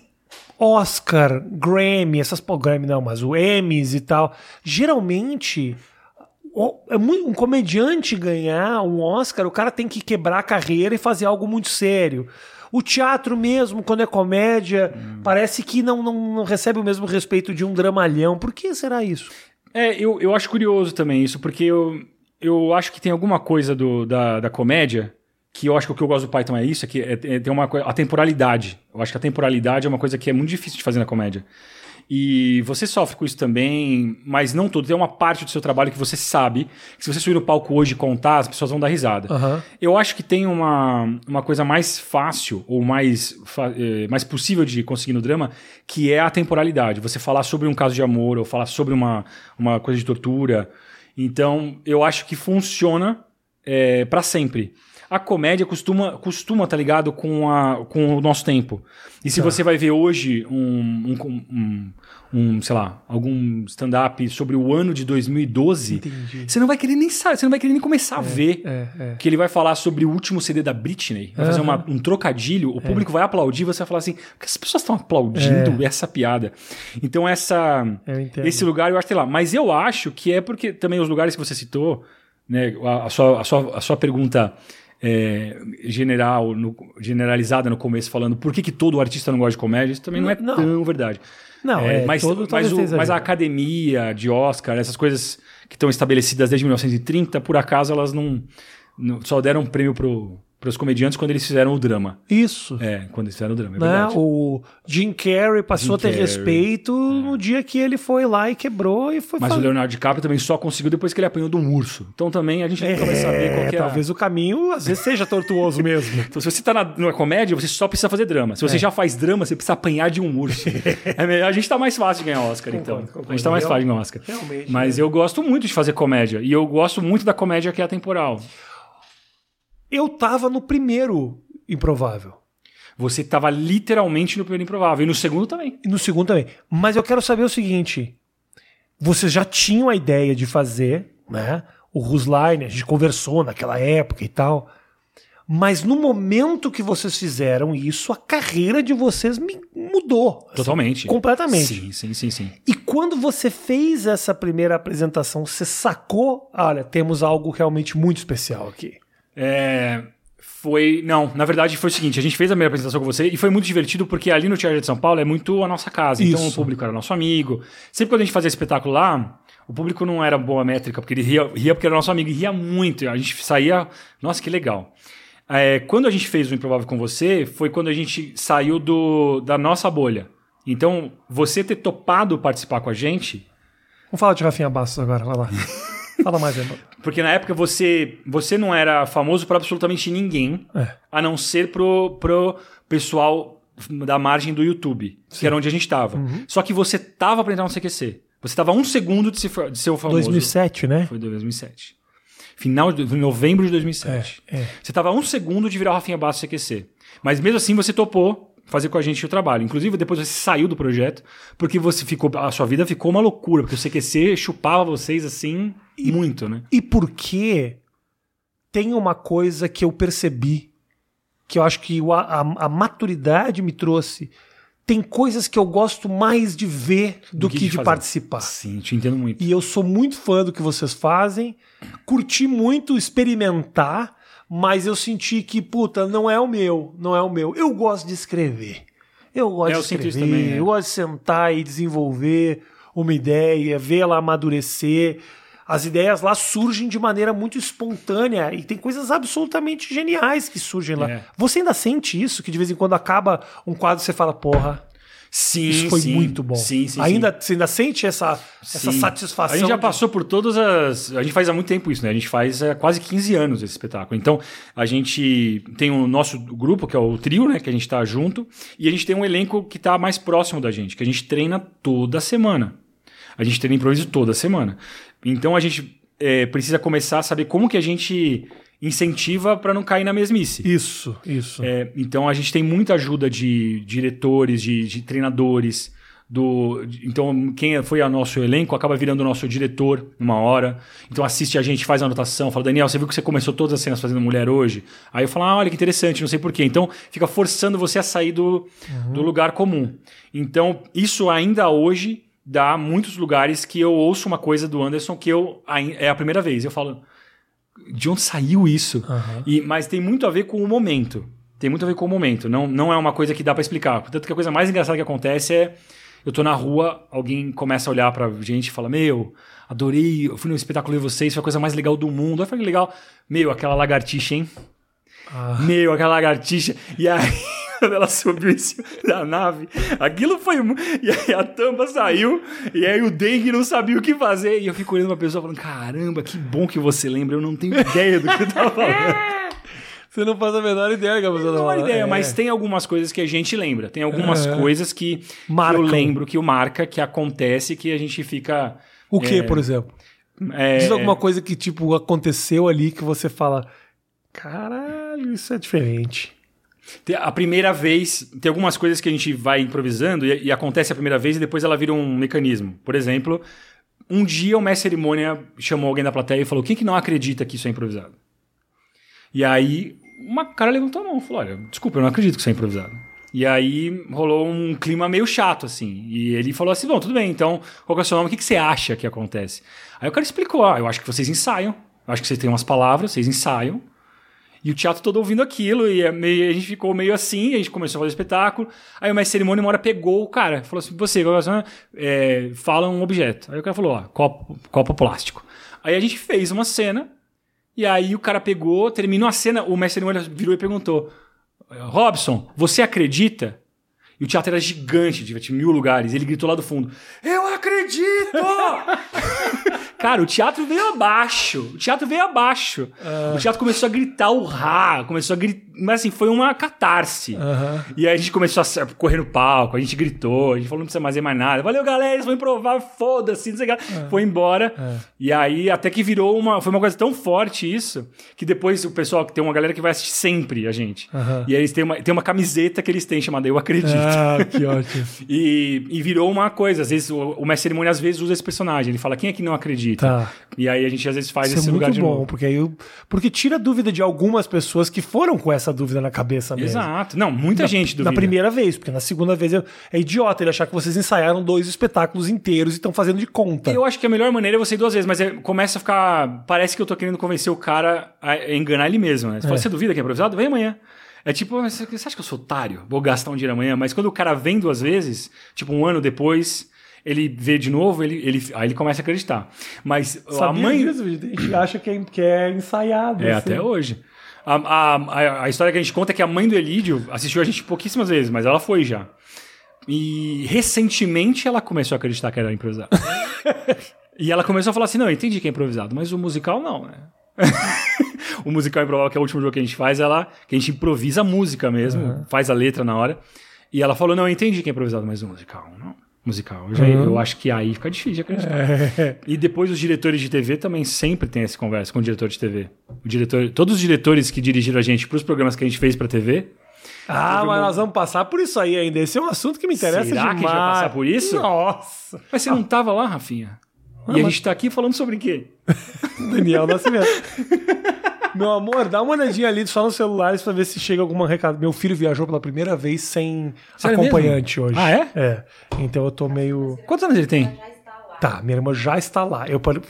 Oscar, Grammy, essas pô, Grammy não, mas o Emmys e tal, geralmente um comediante ganhar um Oscar, o cara tem que quebrar a carreira e fazer algo muito sério. O teatro mesmo, quando é comédia, parece que não, não, não recebe o mesmo respeito de um dramalhão. Por que será isso? É, eu, eu acho curioso também isso, porque eu, eu acho que tem alguma coisa do, da, da comédia que eu acho que o que eu gosto do Python é isso, é que é, é- tem uma a temporalidade. Eu acho que a temporalidade é uma coisa que é muito difícil de fazer na comédia. E você sofre com isso também, mas não tudo. Tem uma parte do seu trabalho que você sabe que se você subir no palco hoje e contar, as pessoas vão dar risada. Aham. Eu acho que tem uma, uma coisa mais fácil ou mais, eh, mais possível de conseguir no drama, que é a temporalidade. Você falar sobre um caso de amor ou falar sobre uma, uma coisa de tortura. Então, eu acho que funciona é, para sempre. A comédia costuma, costuma tá ligado com, a, com o nosso tempo. E se Tá. você vai ver hoje um, um, um, um, sei lá, algum stand-up sobre o ano de 2012, Entendi. você não vai querer nem saber, você não vai querer nem começar a ver É, é. que ele vai falar sobre o último CD da Britney, vai fazer uma- um trocadilho, o público vai aplaudir, você vai falar assim, por que as pessoas estão aplaudindo essa piada? Então essa esse lugar eu acho tem lá, mas eu acho que é porque também os lugares que você citou, né, a, a sua, a, sua, a sua pergunta é, general, no- generalizada no começo, falando por que, que todo artista não gosta de comédia, isso também não, é Não. tão verdade. Não, é, mas, todo- mas, o- mas a exagero. academia de Oscar, essas coisas que estão estabelecidas desde 1930, por acaso elas não, não- só deram um prêmio para os comediantes quando eles fizeram o drama. Isso. É, quando eles fizeram o drama, é né? O Jim Carrey passou Jim a ter Carrey, respeito no dia que ele foi lá e quebrou e foi Mas o fazer. Leonardo DiCaprio também só conseguiu depois que ele apanhou de um urso. Então também a gente nunca vai saber qual que é a- talvez o caminho às vezes seja tortuoso mesmo. Então, se você tá na, comédia, você só precisa fazer drama. Se É. você já faz drama, você precisa apanhar de um urso. é melhor, a gente tá mais fácil de ganhar Oscar, então. concordo. A gente tá mais fácil de ganhar Oscar. Realmente, Mas eu gosto muito de fazer comédia. E eu gosto muito da comédia que é atemporal. Eu tava no primeiro improvável. Você tava literalmente no primeiro improvável. E no segundo também. E no segundo também. Mas eu quero saber o seguinte: vocês já tinham a ideia de fazer, né? O Rusline, a gente conversou naquela época e tal. Mas no momento que vocês fizeram isso, a carreira de vocês me mudou. assim, Totalmente. completamente. Sim, sim, sim, sim. E quando você fez essa primeira apresentação, você sacou? Olha, temos algo realmente muito especial aqui. É, foi. Não, na verdade foi o seguinte: a gente fez a primeira apresentação com você e foi muito divertido porque ali no Teatro de São Paulo é muito a nossa casa. Então Isso. o público era nosso amigo. Sempre quando a gente fazia espetáculo lá, o público não era boa métrica, porque ele ria, ria porque era nosso amigo e ria muito. A gente saía. Nossa, que legal. É, quando a gente fez o Improvável com você, foi quando a gente saiu do, da nossa bolha. Então, você ter topado participar com a gente Vamos falar de Rafinha Bastos agora, vai lá. Fala mais, irmão. Porque na época você, você não era famoso para absolutamente ninguém, É. a não ser pro, pro pessoal da margem do YouTube, que era onde a gente tava. Uhum. Só que você tava pra entrar no CQC. Você tava um segundo de, se, de ser o famoso. 2007, né? Foi 2007. Final de novembro de 2007. É, é. Você tava um segundo de virar o Rafinha Bastos CQC. Mas mesmo assim você topou fazer com a gente o trabalho. Inclusive depois você saiu do projeto porque você ficou a sua vida ficou uma loucura, porque o CQC chupava vocês assim muito, né? E porque tem uma coisa que eu percebi, que eu acho que o- a, a maturidade me trouxe. Tem coisas que eu gosto mais de ver do, que, de fazer. participar. Sim, te entendo muito. E eu sou muito fã do que vocês fazem. Curti muito experimentar, mas eu senti que, puta, não é o meu, não é o meu. Eu gosto de escrever. Eu gosto É, eu de escrever, também, é. eu gosto de sentar e desenvolver uma ideia, ver ela amadurecer. As ideias lá surgem de maneira muito espontânea e tem coisas absolutamente geniais que surgem lá. É. Você ainda sente isso? Que de vez em quando acaba um quadro e você fala, porra, Sim, isso foi sim. muito bom. Sim, sim, ainda. Você ainda sente essa, essa satisfação? A gente já passou por todas as. A gente faz há muito tempo isso, né? A gente faz há quase 15 anos esse espetáculo. Então, a gente tem o nosso grupo, que é o trio, né? Que a gente tá junto. E a gente tem um elenco que tá mais próximo da gente, que a gente treina toda semana. A gente treina improviso toda semana. Então, a gente é, precisa começar a saber como que a gente incentiva para não cair na mesmice. Isso, isso. É, então a gente tem muita ajuda de diretores, de, de treinadores. Do, então, quem foi a nosso elenco acaba virando o nosso diretor numa hora. Então assiste a gente, faz a anotação, fala, Daniel, você viu que você começou todas as cenas fazendo mulher hoje? Aí eu falo, ah, olha que interessante, não sei porquê. Então fica forçando você a sair do, do lugar comum. Então, isso ainda hoje dá muitos lugares que eu ouço uma coisa do Anderson que eu é a primeira vez. Eu falo, de onde saiu isso? Aham. E, mas tem muito a ver com o momento. Tem muito a ver com o momento. Não, não é uma coisa que dá pra explicar. Portanto, que a coisa mais engraçada que acontece é eu tô na rua, alguém começa a olhar pra gente e fala: Meu, adorei, eu fui no espetáculo de vocês, foi a coisa mais legal do mundo. Aí eu falei: Legal. Meu, aquela lagartixa, hein? Ah. Meu, aquela lagartixa. E aí, quando ela subiu em cima da nave, aquilo foi. E aí a tampa saiu, e aí o dengue não sabia o que fazer. E eu fico olhando uma pessoa falando: Caramba, que bom que você lembra, eu não tenho ideia do que eu tava falando. Você não faz a menor ideia tá Não falando. ideia, É. mas tem algumas coisas que a gente lembra. Tem algumas É. coisas que, que Marcam. eu lembro, que o marca, que acontece, que a gente fica. O que, É, por exemplo? é, Diz alguma coisa que, tipo, aconteceu ali que você fala. Caralho, isso é diferente. A primeira vez, tem algumas coisas que a gente vai improvisando e, e acontece a primeira vez e depois ela vira um mecanismo. Por exemplo, um dia o mestre cerimônia chamou alguém da plateia e falou: quem que não acredita que isso é improvisado? E aí, uma cara levantou a mão e falou: olha, desculpa, eu não acredito que isso é improvisado. E aí rolou um clima meio chato, assim. E ele falou assim: bom, tudo bem, então, qual é o seu nome? O que, que você acha que acontece? Aí o cara explicou: ah, eu acho que vocês ensaiam. Eu acho que vocês têm umas palavras, vocês ensaiam. E o teatro todo ouvindo aquilo, e é a gente ficou meio assim, a gente começou a fazer espetáculo. Aí o mestre cerimônia uma hora pegou o cara, falou assim: você, é o seu nome?" é, fala um objeto. Aí o cara falou: ó, copo, copo plástico. Aí a gente fez uma cena, e aí o cara pegou, terminou a cena, o mestre cerimônia virou e perguntou: Robson, você acredita? E o teatro era gigante, tinha mil lugares. Ele gritou lá do fundo: Eu acredito! Cara, o teatro veio abaixo. O teatro veio abaixo. O teatro começou a gritar urrá, começou a gritar. Mas assim, foi uma catarse. E aí a gente começou a correr no palco, a gente gritou, a gente falou: não precisa fazer mais nada. Valeu, galera, vão improvar, foda-se, não sei o que. lá. Foi embora. E aí até que virou uma. Foi uma coisa tão forte isso, que depois o pessoal, que tem uma galera que vai assistir sempre a gente. E aí eles têm uma, tem uma camiseta que eles têm chamada Eu Acredito. Ah, que ótimo. E, e virou uma coisa. Às vezes o, o mestre cerimônia às vezes usa esse personagem. Ele fala: quem é que não acredita? Tá. E aí a gente às vezes faz Isso esse é lugar de bom, novo. porque aí eu- porque tira a dúvida de algumas pessoas que foram com essa dúvida na cabeça mesmo. Exato. Não, muita Na- gente duvida. Na primeira vez, porque na segunda vez eu- é idiota ele achar que vocês ensaiaram dois espetáculos inteiros e estão fazendo de conta. Eu acho que a melhor maneira é você ir duas vezes, mas é- começa a ficar. Parece que eu tô querendo convencer o cara a enganar ele mesmo, né? Você fala, você duvida que é improvisado? Vem amanhã. É tipo, você você acha que eu sou otário? Vou gastar um dinheiro amanhã? Mas quando o cara vem duas vezes, tipo um ano depois, ele vê de novo, ele, ele, aí ele começa a acreditar. Mas a Sabia mãe. disso? A gente acha que é, que é ensaiado. É, assim. até hoje. A, a, a, a história que a gente conta é que a mãe do Elídio assistiu a gente pouquíssimas vezes, mas ela foi já. E recentemente ela começou a acreditar que era improvisado. e ela começou a falar assim: não, eu entendi que é improvisado, mas o musical não, né? o musical improvável, que é o último jogo que a gente faz, ela, que a gente improvisa a música mesmo, faz a letra na hora. E ela falou: não, eu entendi que é improvisado, mas o musical não. Musical. Eu, já- eu acho que aí fica difícil de acreditar. É. E depois os diretores de TV também sempre têm essa conversa com o diretor de TV. O diretor, todos os diretores que dirigiram a gente para os programas que a gente fez para TV. Ah, mas nós vamos passar por isso aí ainda. Esse é um assunto que me interessa Será que a demais. gente vai passar por isso? Nossa. Mas você não tava lá, Rafinha? e a gente tá aqui falando sobre o quê? Daniel Nascimento. Meu amor, dá uma olhadinha ali só nos celulares pra ver se chega alguma recado. Meu filho viajou pela primeira vez sem Sério acompanhante mesmo? hoje. Ah, é? É. Então eu tô meio. Quantos anos ele tem? Tá, minha irmã já está lá. Eu falei-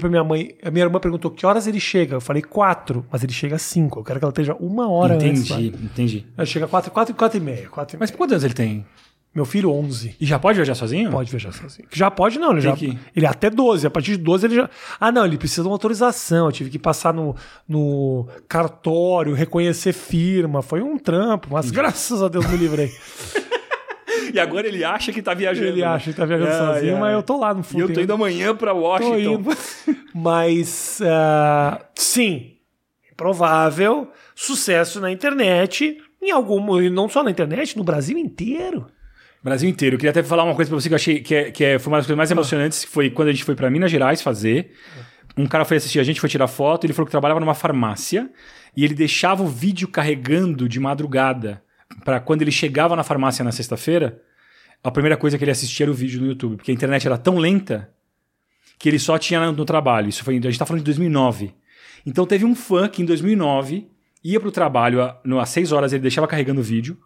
pra minha mãe. A minha irmã perguntou que horas ele chega. Eu falei quatro, mas ele chega às cinco. Eu quero que ela esteja uma hora antes. entendi, lá. entendi. Ele chega quatro, quatro, quatro e meia. Quatro e Mas meia. quantos anos ele tem? Meu filho, 11. E já pode viajar sozinho? Pode viajar sozinho. Já pode, não. Ele, já, que- ele é até 12. A partir de 12 ele já. Ah, não, ele precisa de uma autorização. Eu tive que passar no, no cartório, reconhecer firma. Foi um trampo, mas graças a Deus me livrei. E agora ele acha que tá viajando. ele né? acha que tá viajando Ai, sozinho, ai. mas eu tô lá no E fundo. eu tô indo amanhã pra Washington. indo. Mas, ah, sim, provável sucesso na internet, em algum, e não só na internet, no Brasil inteiro. Brasil inteiro. Eu queria até falar uma coisa pra você que eu achei que, é, que é- foi uma das coisas mais emocionantes, que foi quando a gente foi pra Minas Gerais fazer. um cara foi assistir a gente, foi tirar foto, ele falou que trabalhava numa farmácia e ele deixava o vídeo carregando de madrugada para quando ele chegava na farmácia na sexta-feira, a primeira coisa que ele assistia era o vídeo no YouTube, porque a internet era tão lenta que ele só tinha no, no trabalho. Isso foi, a gente tá falando de 2009. Então teve um fã que em 2009 ia pro trabalho às 6 horas, ele deixava carregando o vídeo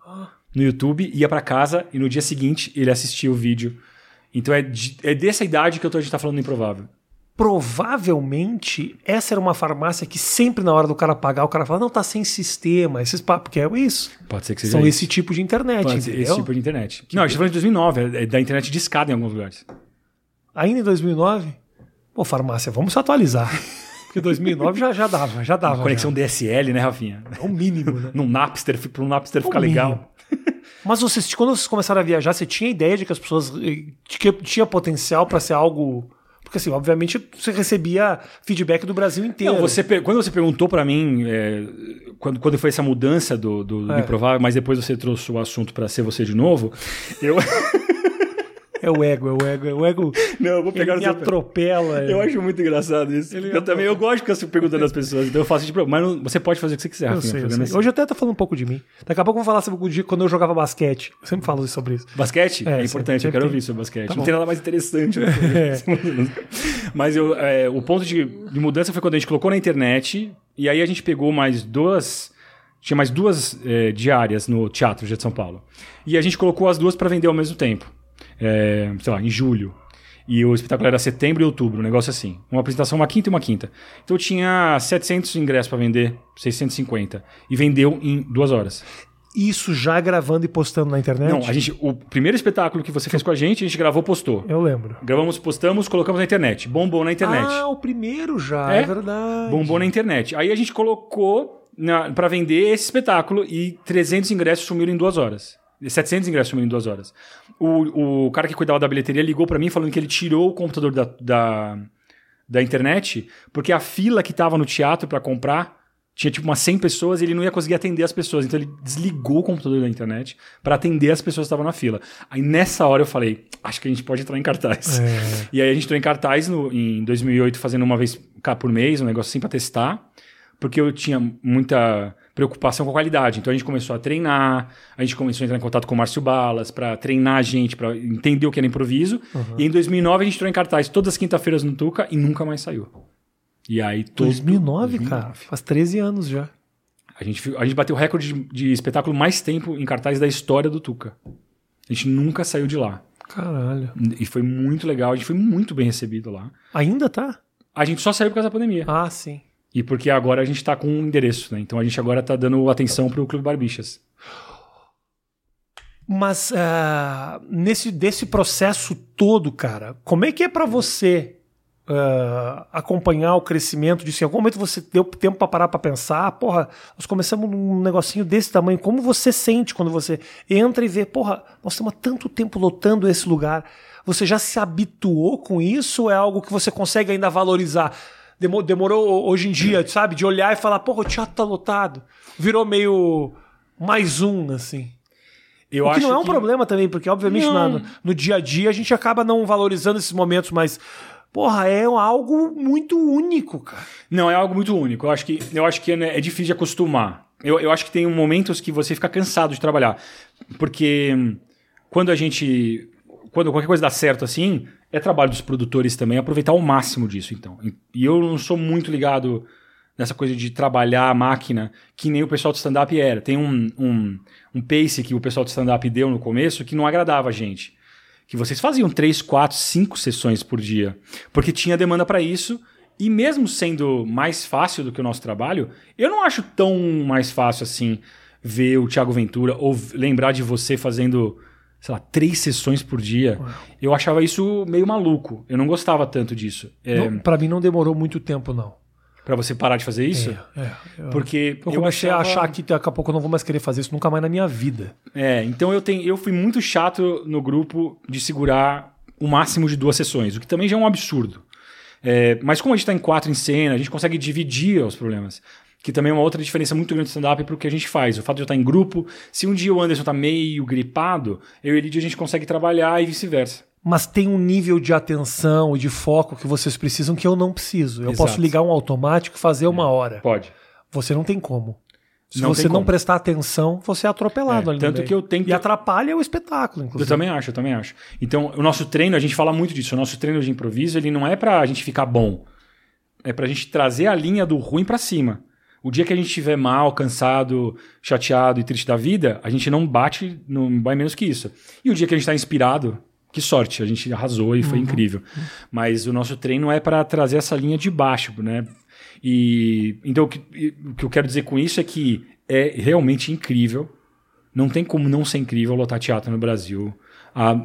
no YouTube, ia para casa e no dia seguinte ele assistia o vídeo. Então é, de- é dessa idade que eu tô, a gente tá falando do improvável. Provavelmente essa era uma farmácia que sempre na hora do cara pagar, o cara fala, não, tá sem sistema, esses papos, que é isso. Pode ser que seja São isso. esse tipo de internet, Pode ser esse tipo de internet. Não, a gente tá falando de 2009, é da internet de escada em alguns lugares. Ainda em 2009? Pô, farmácia, vamos se atualizar. Porque 2009 já, já dava, já dava. Conexão já. DSL, né, Rafinha? É o mínimo, né? Num Napster, para um Napster O ficar mínimo. legal. Mas vocês, quando vocês começaram a viajar, você tinha ideia de que as pessoas eh, de que tinha potencial para ser algo. Porque, assim, obviamente, você recebia feedback do Brasil inteiro. Não, você, quando você perguntou pra mim, é, quando, quando foi essa mudança do, do, do É. improvável, mas depois você trouxe o assunto pra ser você de novo, eu. É o ego, é o ego, é o ego. Não, eu vou Ele pegar me no seu- atropela. Eu acho muito engraçado isso. Ele eu é também eu gosto de ficar se perguntando às pessoas, então eu faço tipo, mas não- você pode fazer o que você quiser, Eu sei, o eu é sei. seu. Hoje eu até tô falando um pouco de mim. Daqui a pouco eu vou falar sobre o dia quando eu jogava basquete. Eu sempre falo sobre isso. Basquete? É, É, importante, eu quero tem. ouvir sobre basquete. Tá não tem nada mais interessante. né? Mas eu, é, o ponto de, de mudança foi quando a gente colocou na internet, e aí a gente pegou mais duas. Tinha mais duas é, diárias no Teatro de São Paulo. E a gente colocou as duas para vender ao mesmo tempo. É, sei lá, em julho. E o espetáculo era setembro e outubro, um negócio assim. Uma apresentação, uma quinta e uma quinta. Então eu tinha 700 ingressos para vender, 650. E vendeu em duas horas. Isso já gravando e postando na internet? Não, a gente, o primeiro espetáculo que você fez com a gente, a gente gravou, postou. Eu lembro. Gravamos, postamos, colocamos na internet. Bombou na internet. Ah, o primeiro já, É? é, verdade. Bombou na internet. Aí a gente colocou na, pra vender esse espetáculo e 300 ingressos sumiram em duas horas. 700 ingressos sumiram em duas horas. O, o cara que cuidava da bilheteria ligou pra mim falando que ele tirou o computador da, da, da internet porque a fila que tava no teatro pra comprar tinha tipo umas 100 pessoas e ele não ia conseguir atender as pessoas. Então ele desligou o computador da internet pra atender as pessoas que estavam na fila. Aí nessa hora eu falei, acho que a gente pode entrar em cartaz. É. E aí a gente entrou em cartaz no- em 2008 fazendo uma vez cá por mês, um negócio assim pra testar, porque eu tinha muita preocupação com a qualidade. Então a gente começou a treinar, a gente começou a entrar em contato com o Márcio Balas pra treinar a gente, pra entender o que era improviso. E em 2009 a gente entrou em cartaz todas as quinta-feiras no Tuca e nunca mais saiu. E aí todo 2009, cara. Faz 13 anos já. A gente, a gente bateu o recorde de, de espetáculo mais tempo em cartaz da história do Tuca. A gente nunca saiu de lá. Caralho. E foi muito legal, a gente foi muito bem recebido lá. Ainda tá? A gente só saiu por causa da pandemia. Ah, sim. E porque agora a gente tá com um endereço, né? Então a gente agora tá dando atenção pro Clube Barbixas. Mas ah, nesse desse processo todo, cara, como é que é pra você ah, acompanhar o crescimento disso? Em algum momento você deu tempo pra parar pra pensar, porra, nós começamos num negocinho desse tamanho. Como você sente quando você entra e vê, porra, nós estamos há tanto tempo lotando esse lugar. Você já se habituou com isso ou é algo que você consegue ainda valorizar? Demo- Demorou hoje em dia, sabe? De olhar e falar, porra, o teatro tá lotado. Virou meio mais um, assim. Eu O que não é um problema também, porque obviamente na- no, no dia a dia a gente acaba não valorizando esses momentos, mas porra, é algo muito único, cara. Não, é algo muito único. Eu acho que, eu acho que né, é difícil de acostumar. Eu, eu acho que tem momentos que você fica cansado de trabalhar. Porque hum, quando a gente. Quando qualquer coisa dá certo assim, é trabalho dos produtores também aproveitar o máximo disso, então. E eu não sou muito ligado nessa coisa de trabalhar a máquina que nem o pessoal do stand-up era. Tem um, um, um pace que o pessoal do stand-up deu no começo que não agradava a gente. Que vocês faziam três, quatro, cinco sessões por dia. Porque tinha demanda para isso. E mesmo sendo mais fácil do que o nosso trabalho, eu não acho tão mais fácil assim ver o Thiago Ventura ou lembrar de você fazendo, sei lá, três sessões por dia. Eu achava isso meio maluco. Eu não gostava tanto disso. É, Pra mim não demorou muito tempo, não. para você parar de fazer isso? É, é, eu, Porque eu comecei a achar que daqui a pouco eu não vou mais querer fazer isso nunca mais na minha vida. É, então eu, tenho, eu fui muito chato no grupo de segurar o máximo de duas sessões, o que também já é um absurdo. É, mas como a gente está em quatro em cena, a gente consegue dividir os problemas. Que também é uma outra diferença muito grande do stand-up para o que a gente faz. O fato de eu estar em grupo, se um dia o Anderson está meio gripado, eu e o Elidio a gente consegue trabalhar e vice-versa. mas tem um nível de atenção e de foco que vocês precisam que eu não preciso. Eu Exato. posso ligar um automático e fazer uma hora. Pode. Você não tem como. Se Não você não como. prestar atenção, você é atropelado É, ali no tanto que eu tento- E atrapalha o espetáculo, Eu inclusive. também acho, eu também acho. Então, o nosso treino, a gente fala muito disso. O nosso treino de improviso, ele não é pra gente ficar bom. É pra gente trazer a linha do ruim pra cima. O dia que a gente estiver mal, cansado, chateado e triste da vida, a gente não bate, não vai menos que isso. E o dia que a gente tá inspirado, que sorte, a gente arrasou e foi incrível. Mas o nosso treino é pra trazer essa linha de baixo, né? E então o que, o que eu quero dizer com isso é que é realmente incrível não tem como não ser incrível lotar teatro no Brasil há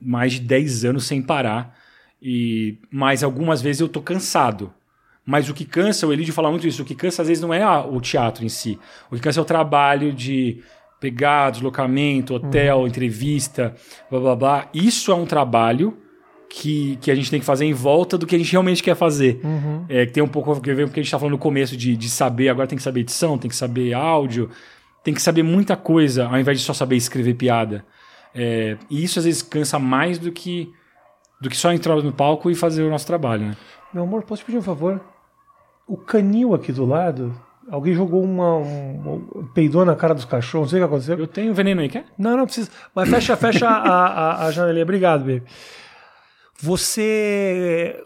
mais de 10 anos sem parar. E mas algumas vezes eu tô cansado. Mas o que cansa, o Elidio fala muito isso, o que cansa às vezes não é a- o teatro em si. O que cansa é o trabalho de pegar deslocamento, hotel, entrevista, blá blá blá. Isso é um trabalho que, que a gente tem que fazer em volta do que a gente realmente quer fazer. É, que tem um pouco a ver com o que a gente está falando no começo de, de saber, agora tem que saber edição, tem que saber áudio, tem que saber muita coisa, ao invés de só saber escrever piada. É, e isso às vezes cansa mais do que, do que só entrar no palco e fazer o nosso trabalho. Né? Meu amor, posso te pedir um favor? O canil aqui do lado, alguém jogou uma. Um, peidou na cara dos cachorros, não sei o que aconteceu. Eu tenho veneno aí, quer? Não, não precisa. Mas fecha, fecha a, a, a janelinha. Obrigado, baby. Você.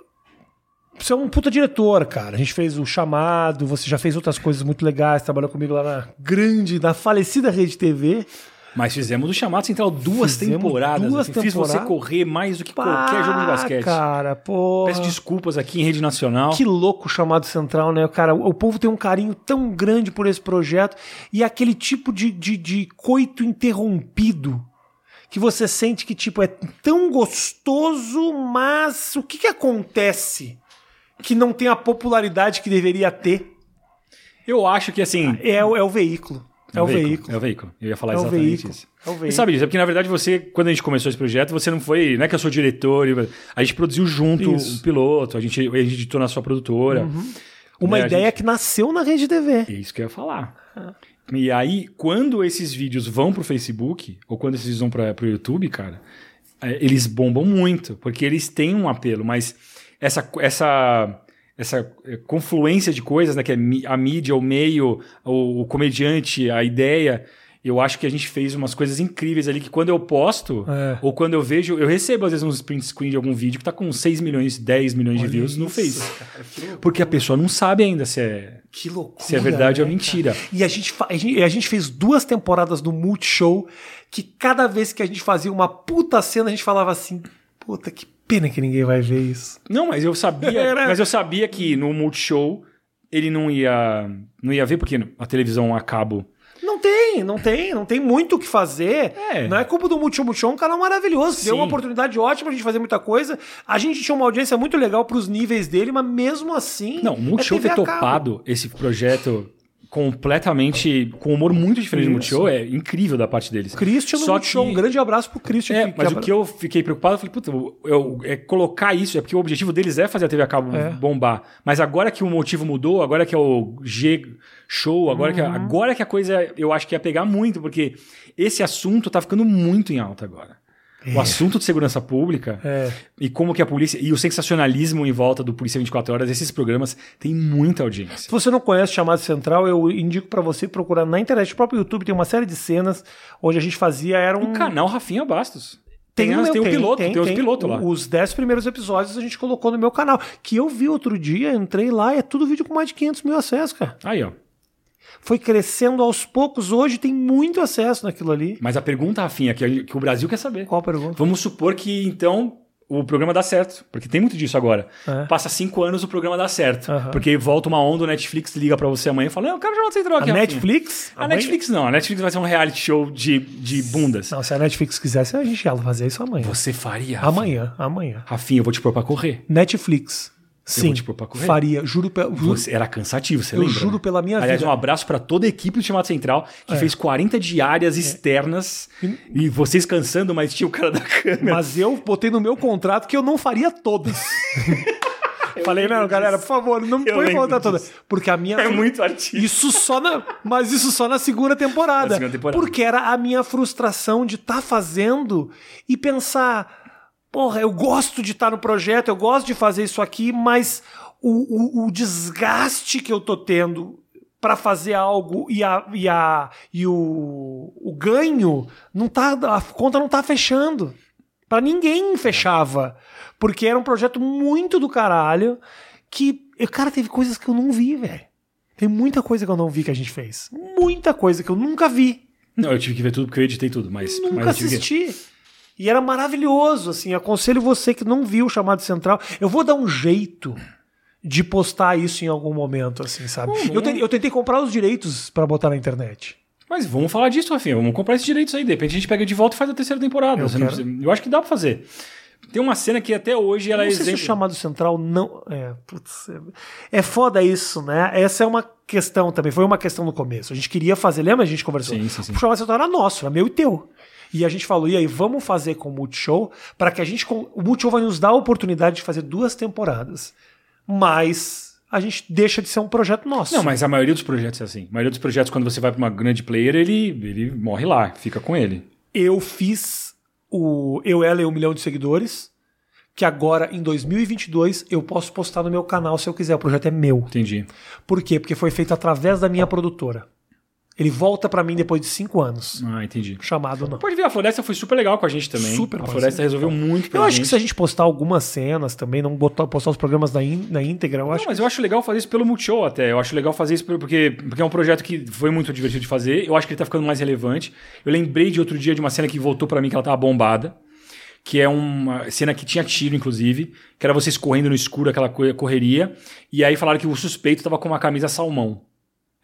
Você é um puta diretor, cara. A gente fez o chamado, você já fez outras coisas muito legais, trabalhou comigo lá na grande, na falecida Rede TV. Mas fizemos o chamado central duas Fizemos temporadas. duas Eu Fiz você temporadas. correr mais do que qualquer Pá, jogo de basquete. Cara, pô. Peço desculpas aqui em rede nacional. Que louco o chamado central, né? Cara, o povo tem um carinho tão grande por esse projeto e aquele tipo de, de, de coito interrompido que você sente que, tipo, é tão gostoso, mas o que, que acontece que não tem a popularidade que deveria ter? Eu acho que assim. É, o- é o veículo. É, o veículo. É o veículo. Eu ia falar É exatamente veículo. isso. É o Você veículo. sabe disso, é porque na verdade você, quando a gente começou esse projeto, você não foi. Não é que eu sou diretor, e- a gente produziu junto Isso. Uhum. o piloto, a gente, a gente editou na sua produtora. Uma né, a ideia gente- que nasceu na Rede TV. É isso que eu ia falar. E aí, quando esses vídeos vão pro Facebook, ou quando esses vídeos vão pra, pro YouTube, cara, é, eles bombam muito, porque eles têm um apelo, mas essa, essa, essa é, confluência de coisas, né, que é a mídia, o meio, o, comediante, a ideia, eu acho que a gente fez umas coisas incríveis ali que quando eu posto, É. ou quando eu vejo, eu recebo às vezes uns print screen de algum vídeo que tá com 6 milhões, 10 milhões de views no Face. cara. Porque a pessoa não sabe ainda se é, Que loucura. se é verdade ou né, mentira. E a gente, a, gente, a gente fez duas temporadas do Multishow que cada vez que a gente fazia uma puta cena, a gente falava assim: puta, que pena que ninguém vai ver isso. Não, mas eu sabia, Era- mas eu sabia que no Multishow ele não ia, não ia ver porque a televisão a cabo. Não tem, não tem, não tem muito o que fazer. É. Não é culpa do Multishow, Multishow é um canal maravilhoso. Deu Sim. uma oportunidade ótima pra gente fazer muita coisa. A gente tinha uma audiência muito legal pros níveis dele, mas mesmo assim. Não, o Multishow é ter a topado esse projeto completamente com humor muito diferente do. Multishow é incrível da parte deles. Christian no Só Multishow, que- um grande abraço pro Christian. É, que- mas que o que eu fiquei preocupado, eu falei, puta, eu, é colocar isso, é porque o objetivo deles é fazer a TV a cabo É. bombar. Mas agora que o motivo mudou, agora que é o G show, agora, que, Uhum. agora que a coisa eu acho que ia pegar muito, porque esse assunto tá ficando muito em alta agora. O assunto de segurança pública É. e como que a polícia. E o sensacionalismo em volta do Polícia 24 Horas, esses programas têm muita audiência. Se você não conhece Chamado Central, eu indico pra você procurar na internet. O próprio YouTube tem uma série de cenas onde a gente fazia. Era um. O canal Rafinha Bastos. Tem, tem, meu, tem o tem, piloto, tem, tem, os tem. pilotos lá. Os 10 primeiros episódios a gente colocou no meu canal. Que eu vi outro dia, entrei lá e é tudo vídeo com mais de 500 mil acessos, cara. Aí, ó. Foi crescendo aos poucos. Hoje tem muito acesso naquilo ali. Mas a pergunta, Rafinha, que, a- que o Brasil quer saber. Qual a pergunta? Vamos supor que, então, o programa dá certo. Porque tem muito disso agora. É. Passa cinco anos, o programa dá certo. Aham. Porque volta uma onda, o Netflix liga pra você amanhã e fala: Não, eu quero chamar central A aqui. Rafinha." Netflix? A Netflix não. A Netflix vai ser um reality show de, de bundas. Não, se a Netflix quisesse, a gente ia fazer isso amanhã. Você faria? Amanhã, amanhã. Rafinha, eu vou te pôr pra correr. Netflix. Sim. vou te pôr pra correr. Faria. Juro pela. Você, era cansativo, você Eu lembra? juro né? pela minha Aliás, vida. um abraço pra toda a equipe do Chamado Central, que É. fez 40 diárias externas e vocês cansando, mas tinha o cara da câmera. Mas eu botei no meu contrato que eu não faria todas. Falei, não, galera, por favor, não me Eu põe contar toda. Porque a minha. É muito artista. Isso só na. Mas isso só na segunda temporada. Na segunda temporada. Porque era a minha frustração de estar fazendo e pensar. Porra, eu gosto de estar no projeto, eu gosto de fazer isso aqui, mas o, o, o desgaste que eu tô tendo para fazer algo e, a, e, a, e o, o ganho não tá a conta não tá fechando. Para ninguém fechava porque era um projeto muito do caralho que cara teve coisas que eu não vi velho. Tem muita coisa que eu não vi que a gente fez. Muita coisa que eu nunca vi. Não eu tive que ver tudo porque eu editei tudo mas nunca mas assisti. E era maravilhoso assim aconselho você que não viu o chamado central eu vou dar um jeito de postar isso em algum momento, assim, sabe? eu, tentei, eu, tentei, comprar os direitos para botar na internet. Mas vamos falar disso, Rafinha. Vamos comprar esses direitos aí. De repente a gente pega de volta e faz a terceira temporada. Eu, precisa... eu acho que dá pra fazer. Tem uma cena que até hoje ela não é exemplo. Se o chamado central não. É, putz, é, é foda isso, né? Essa é uma questão também. Foi uma questão no começo. A gente queria fazer. Lembra? A gente conversou. Sim, sim, sim. O chamado central era nosso, era meu e teu. E a gente falou, e aí, vamos fazer com o Multishow para que a gente. O Multishow vai nos dar a oportunidade de fazer duas temporadas. Mas a gente deixa de ser um projeto nosso. Não, mas a maioria dos projetos é assim. A maioria dos projetos, quando você vai para uma grande player, ele, ele morre lá, fica com ele. Eu fiz o Eu, Ela e um milhão de seguidores, que agora, em 2022, eu posso postar no meu canal se eu quiser. O projeto é meu. Entendi. Por quê? Porque foi feito através da minha produtora. Ele volta para mim depois de cinco anos. Ah, entendi. Chamado não. Pode ver, a Floresta foi super legal com a gente também. Super A Floresta resolveu muito pra Eu gente. acho que se a gente postar algumas cenas também, não botar, postar os programas na, in, na íntegra, eu não, acho. mas eu acho legal fazer isso pelo Multishow até. Eu acho legal fazer isso porque, porque é um projeto que foi muito divertido de fazer. Eu acho que ele tá ficando mais relevante. Eu lembrei de outro dia de uma cena que voltou para mim que ela tava bombada. Que é uma cena que tinha tiro, inclusive, que era vocês correndo no escuro, aquela correria. E aí falaram que o suspeito tava com uma camisa salmão.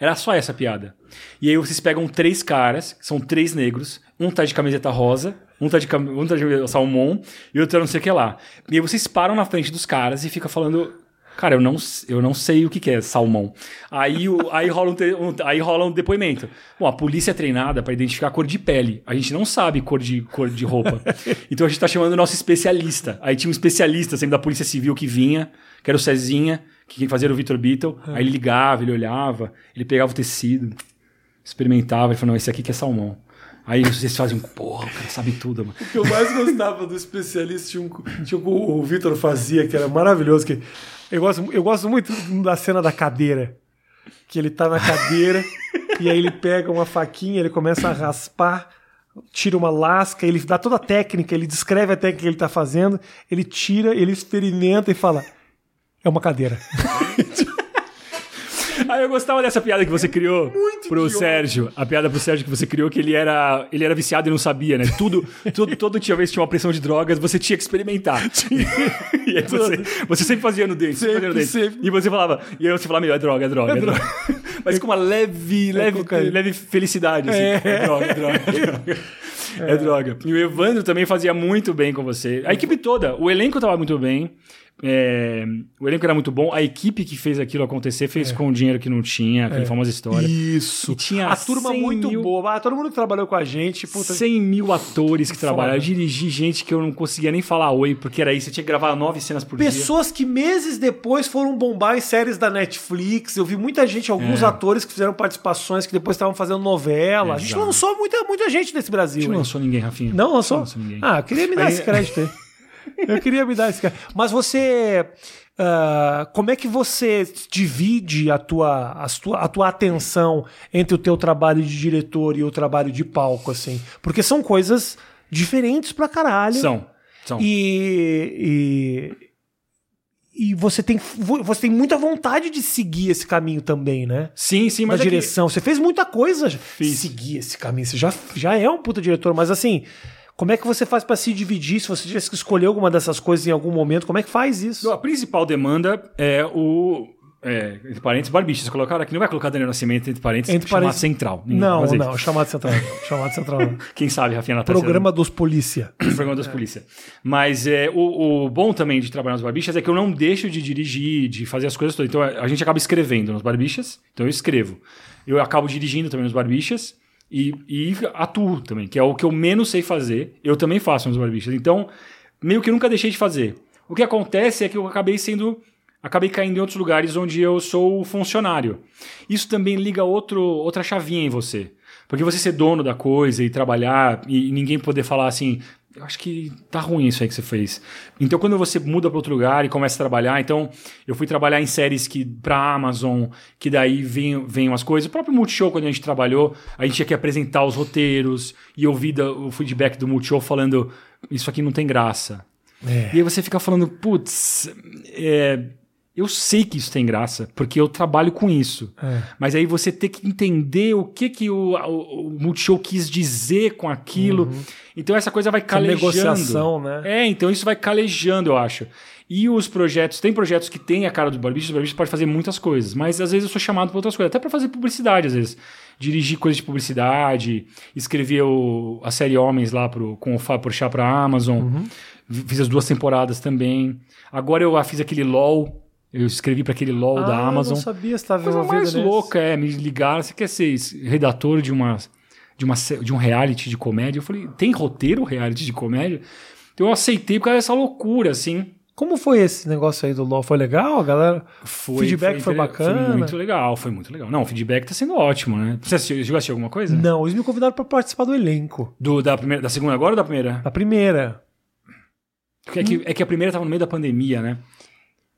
Era só essa piada. E aí vocês pegam três caras, são três negros, um tá de camiseta rosa, um tá de, um tá de salmão e outro não sei o que lá. E aí vocês param na frente dos caras e fica falando. Cara, eu não, eu não sei o que, que é salmão. Aí, o, aí, rola um, um, aí rola um depoimento. Bom, a polícia é treinada para identificar a cor de pele. A gente não sabe cor de, cor de roupa. então a gente tá chamando o nosso especialista. Aí tinha um especialista sempre da Polícia Civil que vinha, que era o Cezinha que quem fazia o Victor Beatle. É. Aí ele ligava, ele olhava, ele pegava o tecido, experimentava, ele falou, não, esse aqui que é salmão. Aí vocês fazem, porra, o cara sabe tudo, mano. O que eu mais gostava do especialista tinha, um, tinha um, o Vitor fazia, que era maravilhoso. Que eu, gosto, eu gosto muito da cena da cadeira. Que ele tá na cadeira e aí ele pega uma faquinha, ele começa a raspar, tira uma lasca, ele dá toda a técnica, ele descreve a técnica que ele tá fazendo, ele tira, ele experimenta e fala: é uma cadeira. Ah, eu gostava dessa piada que você criou Muito pro idiota. Sérgio. A piada pro Sérgio que você criou, que ele era, ele era viciado e não sabia, né? Tudo, tudo, todo tinha vez tinha uma pressão de drogas, você tinha que experimentar. e aí você, você sempre fazia no dente. Sempre, fazia no dente. Sempre. E você falava, e aí você falava, meu, é droga, é droga, é, é droga. Mas com uma leve, é leve, leve felicidade, assim. É, é droga, é droga, é droga. É. é droga. E o Evandro também fazia muito bem com você. A equipe toda, o elenco tava muito bem. É, o elenco era muito bom, a equipe que fez aquilo acontecer fez é. com o dinheiro que não tinha, aquela é. famosa história. Isso. E tinha a turma muito mil, boa. Ah, todo mundo que trabalhou com a gente. Puta... 100 mil atores que trabalharam. Eu dirigi gente que eu não conseguia nem falar oi, porque era isso. Você tinha que gravar nove cenas por Pessoas dia. Pessoas que meses depois foram bombar em séries da Netflix. Eu vi muita gente, alguns é. atores que fizeram participações que depois estavam fazendo novela. a gente lançou muita, muita gente nesse Brasil. A gente não lançou ninguém, Rafinha. Não lançou? Não lançou ninguém. Ah, queria me dar aí... esse crédito aí. Eu queria me dar esse cara. Mas você. Uh, como é que você divide a tua, a, tua, a tua atenção entre o teu trabalho de diretor e o trabalho de palco, assim? Porque são coisas diferentes pra caralho. São. são. E, e, e você tem, você tem muita vontade de seguir esse caminho também, né? Sim, sim, mas. Na é direção. Que... Você fez muita coisa. Fiz. Seguir esse caminho. Você já, já é um puta diretor, mas assim. Como é que você faz para se dividir? Se você tivesse que escolher alguma dessas coisas em algum momento, como é que faz isso? A principal demanda é o. É, entre parênteses, barbichas. Colocaram aqui, não vai colocar Daniel Nascimento entre parênteses, entre chamado parênteses... central. Não, não, chamado central. chamado central. Quem sabe, Rafinha Natália. Programa dos polícia. Programa dos é. polícia. Mas é, o, o, bom também de trabalhar nos barbichas é que eu não deixo de dirigir, de fazer as coisas todas. Então a gente acaba escrevendo nos barbichas, então eu escrevo. Eu acabo dirigindo também nos barbichas. E, e atuo também, que é o que eu menos sei fazer. Eu também faço nos barbichas. Então, meio que nunca deixei de fazer. O que acontece é que eu acabei sendo. Acabei caindo em outros lugares onde eu sou funcionário. Isso também liga outro, outra chavinha em você. Porque você ser dono da coisa e trabalhar e ninguém poder falar assim, eu acho que tá ruim isso aí que você fez. Então, quando você muda para outro lugar e começa a trabalhar, então eu fui trabalhar em séries que para Amazon, que daí vem, vem umas coisas. O próprio Multishow, quando a gente trabalhou, a gente tinha que apresentar os roteiros e ouvir da- o feedback do Multishow falando: Isso aqui não tem graça. É. E aí você fica falando, putz, é, eu sei que isso tem graça, porque eu trabalho com isso. É. Mas aí você tem que entender o que, que o, o, o Multishow quis dizer com aquilo. Então essa coisa vai Essa calejando. negociação, né? É, então isso vai calejando, eu acho. E os projetos, tem projetos que tem a cara do Barbichos, o Barbichos pode fazer muitas coisas, mas às vezes eu sou chamado para outras coisas, até para fazer publicidade, às vezes. Dirigir coisas de publicidade, escrever o- a série Homens lá pro, com o Fábio Porchat pra Amazon. Uhum. Fiz as duas temporadas também. Agora eu fiz aquele LOL, eu escrevi para aquele LOL da Ah, Amazon. Eu não sabia se estava envolvido mais nesse. louca é, me ligaram, você quer ser redator de uma, de uma de um reality de comédia? Eu falei, tem roteiro reality de comédia? Eu aceitei por causa dessa loucura, assim. Como foi esse negócio aí do LoL? Foi legal, galera? Foi, Feedback foi inter- bacana? Foi muito legal, foi muito legal. Não, o feedback tá sendo ótimo, né? Você assistiu, chegou a assistir alguma coisa? Não, eles me convidaram para participar do elenco. Do, da, primeira, da segunda agora ou da primeira? A primeira. É que, é que a primeira tava no meio da pandemia, né?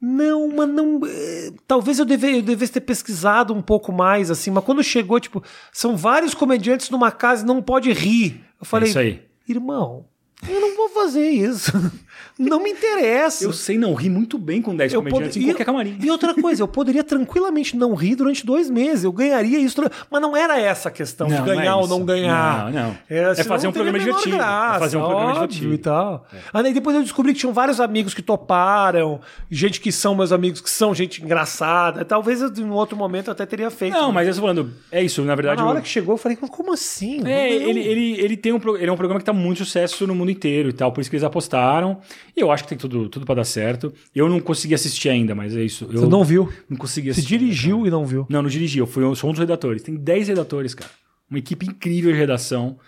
Não, mas não. eh, Talvez eu, deve, eu devesse ter pesquisado um pouco mais, assim, mas quando chegou, tipo, são vários comediantes numa casa e não pode rir. Eu falei, é isso aí. irmão, eu não vou fazer isso. Não me interessa. Eu sei não, ri muito bem com 10 Eu comediantes pod- em qualquer camarim. E outra coisa, eu poderia tranquilamente não rir durante dois meses. Eu ganharia isso. Mas não era essa a questão de Não, não é ganhar ou não ganhar. Não, não. É, É senão fazer um programa divertido. É graça, fazer um programa divertido. E tal. Ah, daí depois eu descobri que tinham vários amigos que toparam, gente que são meus amigos, que são gente engraçada. Talvez eu, em outro momento eu até teria feito. Não, mas eu tô falando, é isso, na verdade. na hora o- que chegou, eu falei, "Mas como assim? É, ele, ele, ele tem um, ele é um programa que tá muito sucesso no mundo inteiro e tal, por isso que eles apostaram. E eu acho que tem tudo, tudo para dar certo. Eu não consegui assistir ainda, mas é isso. Eu Você não viu? não consegui Você assistir. dirigiu e não viu. Não, não dirigi, eu fui, eu sou um dos redatores. Tem 10 redatores, cara. Uma equipe incrível de redação.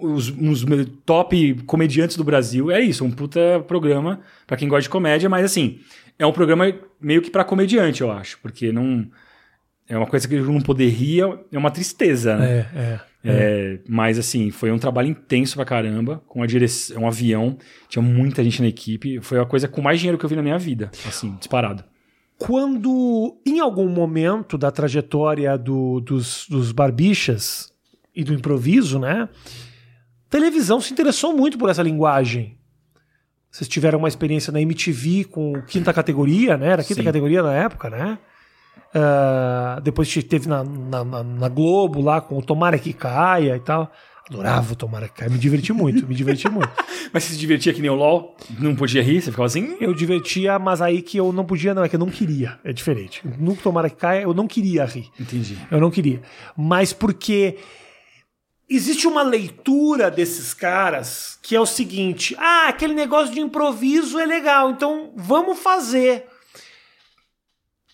Os, uns top comediantes do Brasil. É isso, um puta programa pra quem gosta de comédia, mas assim, é um programa meio que pra comediante, eu acho, porque não é uma coisa que eu não poder rir, é uma tristeza, né? É, é. É, mas assim, foi um trabalho intenso pra caramba, com a direção, um avião, tinha muita gente na equipe, foi a coisa com mais dinheiro que eu vi na minha vida, assim, disparado. Quando, em algum momento da trajetória do- dos, dos barbichas e do improviso, né? Televisão se interessou muito por essa linguagem. Vocês tiveram uma experiência na MTV com quinta categoria, né? Era quinta Sim. categoria na época, né? Ah, depois te- teve na, na, na- na Globo lá com o Tomara que Caia e tal. Adorava o Tomara que Caia, me diverti muito, me diverti muito. Mas você se divertia que nem o LOL? Não podia rir? Você ficava assim? Eu divertia, mas aí que eu não podia, não, é que eu não queria. É diferente. No Tomara que Caia, eu não queria rir. Entendi. Eu não queria. Mas porque existe uma leitura desses caras que é o seguinte: ah, aquele negócio de improviso é legal, então vamos fazer.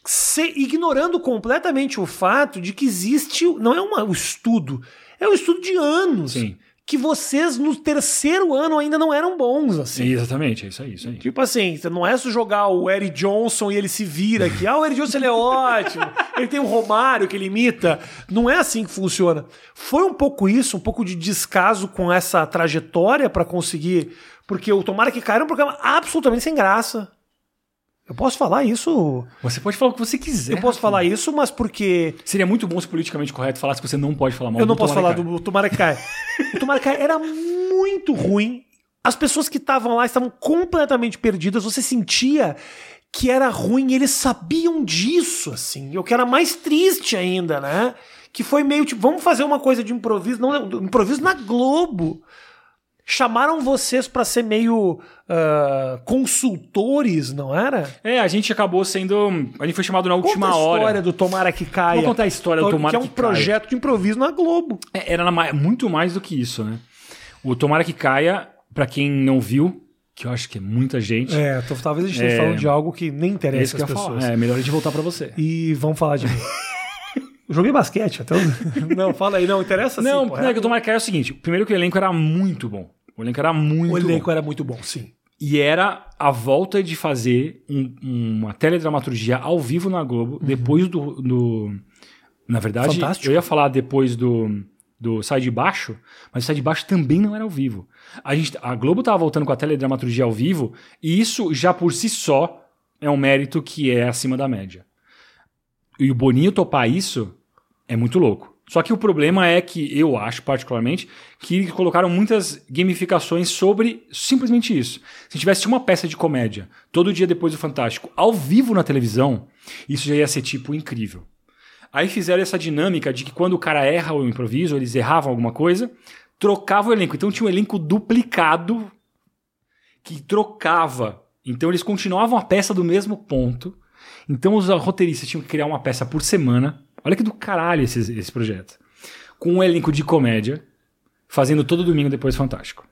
Se- ignorando completamente o fato de que existe. Não é uma- um estudo, é um estudo de anos. Sim. Que vocês no terceiro ano ainda não eram bons, assim. Exatamente, é isso aí, isso aí. Tipo assim, não é só jogar o Eric Johnson e ele se vira aqui. Ah, o Eric Johnson ele é ótimo. Ele tem o Romário que ele imita. Não é assim que funciona. Foi um pouco isso, um pouco de descaso com essa trajetória pra conseguir. Porque o Tomara que Caia era um programa absolutamente sem graça. Eu posso falar isso. Você pode falar o que você quiser. Eu posso falar isso, mas porque Seria muito bom se politicamente correto falasse que você não pode falar mal eu não posso falar do Caia. O Caia era muito ruim. As pessoas que estavam lá estavam completamente perdidas. Você sentia que era ruim e eles sabiam disso, assim. O que era mais triste ainda, né? Que foi meio tipo, vamos fazer uma coisa de improviso, não, improviso na Globo. Chamaram vocês pra ser meio ah, consultores, não era? É, a gente acabou sendo. A gente foi chamado na última Conta a hora. história do Tomara que Caia. Vou contar a história do Tomara que é um que Caia. projeto de improviso na Globo. É, Era na muito mais do que isso, né? O Tomara que Caia, pra quem não viu, que eu acho que é muita gente, É, tô- talvez a gente esteja É. falando de algo que nem é interessa que ia pessoas. falar. É melhor a gente voltar pra você. E vamos falar de mim. Joguei basquete até. o- Não, fala aí, não interessa sim, não, pô, não, é que o Tomara que Caia é o seguinte: primeiro que o elenco era muito bom. O elenco era muito O elenco bom. era muito bom, sim. E era a volta de fazer um- uma teledramaturgia ao vivo na Globo, depois do, do- Na verdade, Fantástico. eu ia falar depois do, do Sai de Baixo, mas Sai de Baixo também não era ao vivo. A, gente, a Globo tava voltando com a teledramaturgia ao vivo, e isso já por si só é um mérito que é acima da média. E o Boninho topar isso é muito louco. Só que o problema é que eu acho, particularmente, que colocaram muitas gamificações sobre simplesmente isso. Se tivesse uma peça de comédia todo dia depois do Fantástico, ao vivo na televisão, isso já ia ser tipo incrível. Aí fizeram essa dinâmica de que quando o cara erra o improviso, eles erravam alguma coisa, trocava o elenco. Então tinha um elenco duplicado que trocava. Então eles continuavam a peça do mesmo ponto. Então os roteiristas tinham que criar uma peça por semana. Olha que do caralho esse, esse projeto. Com um elenco de comédia, fazendo todo domingo depois Fantástico.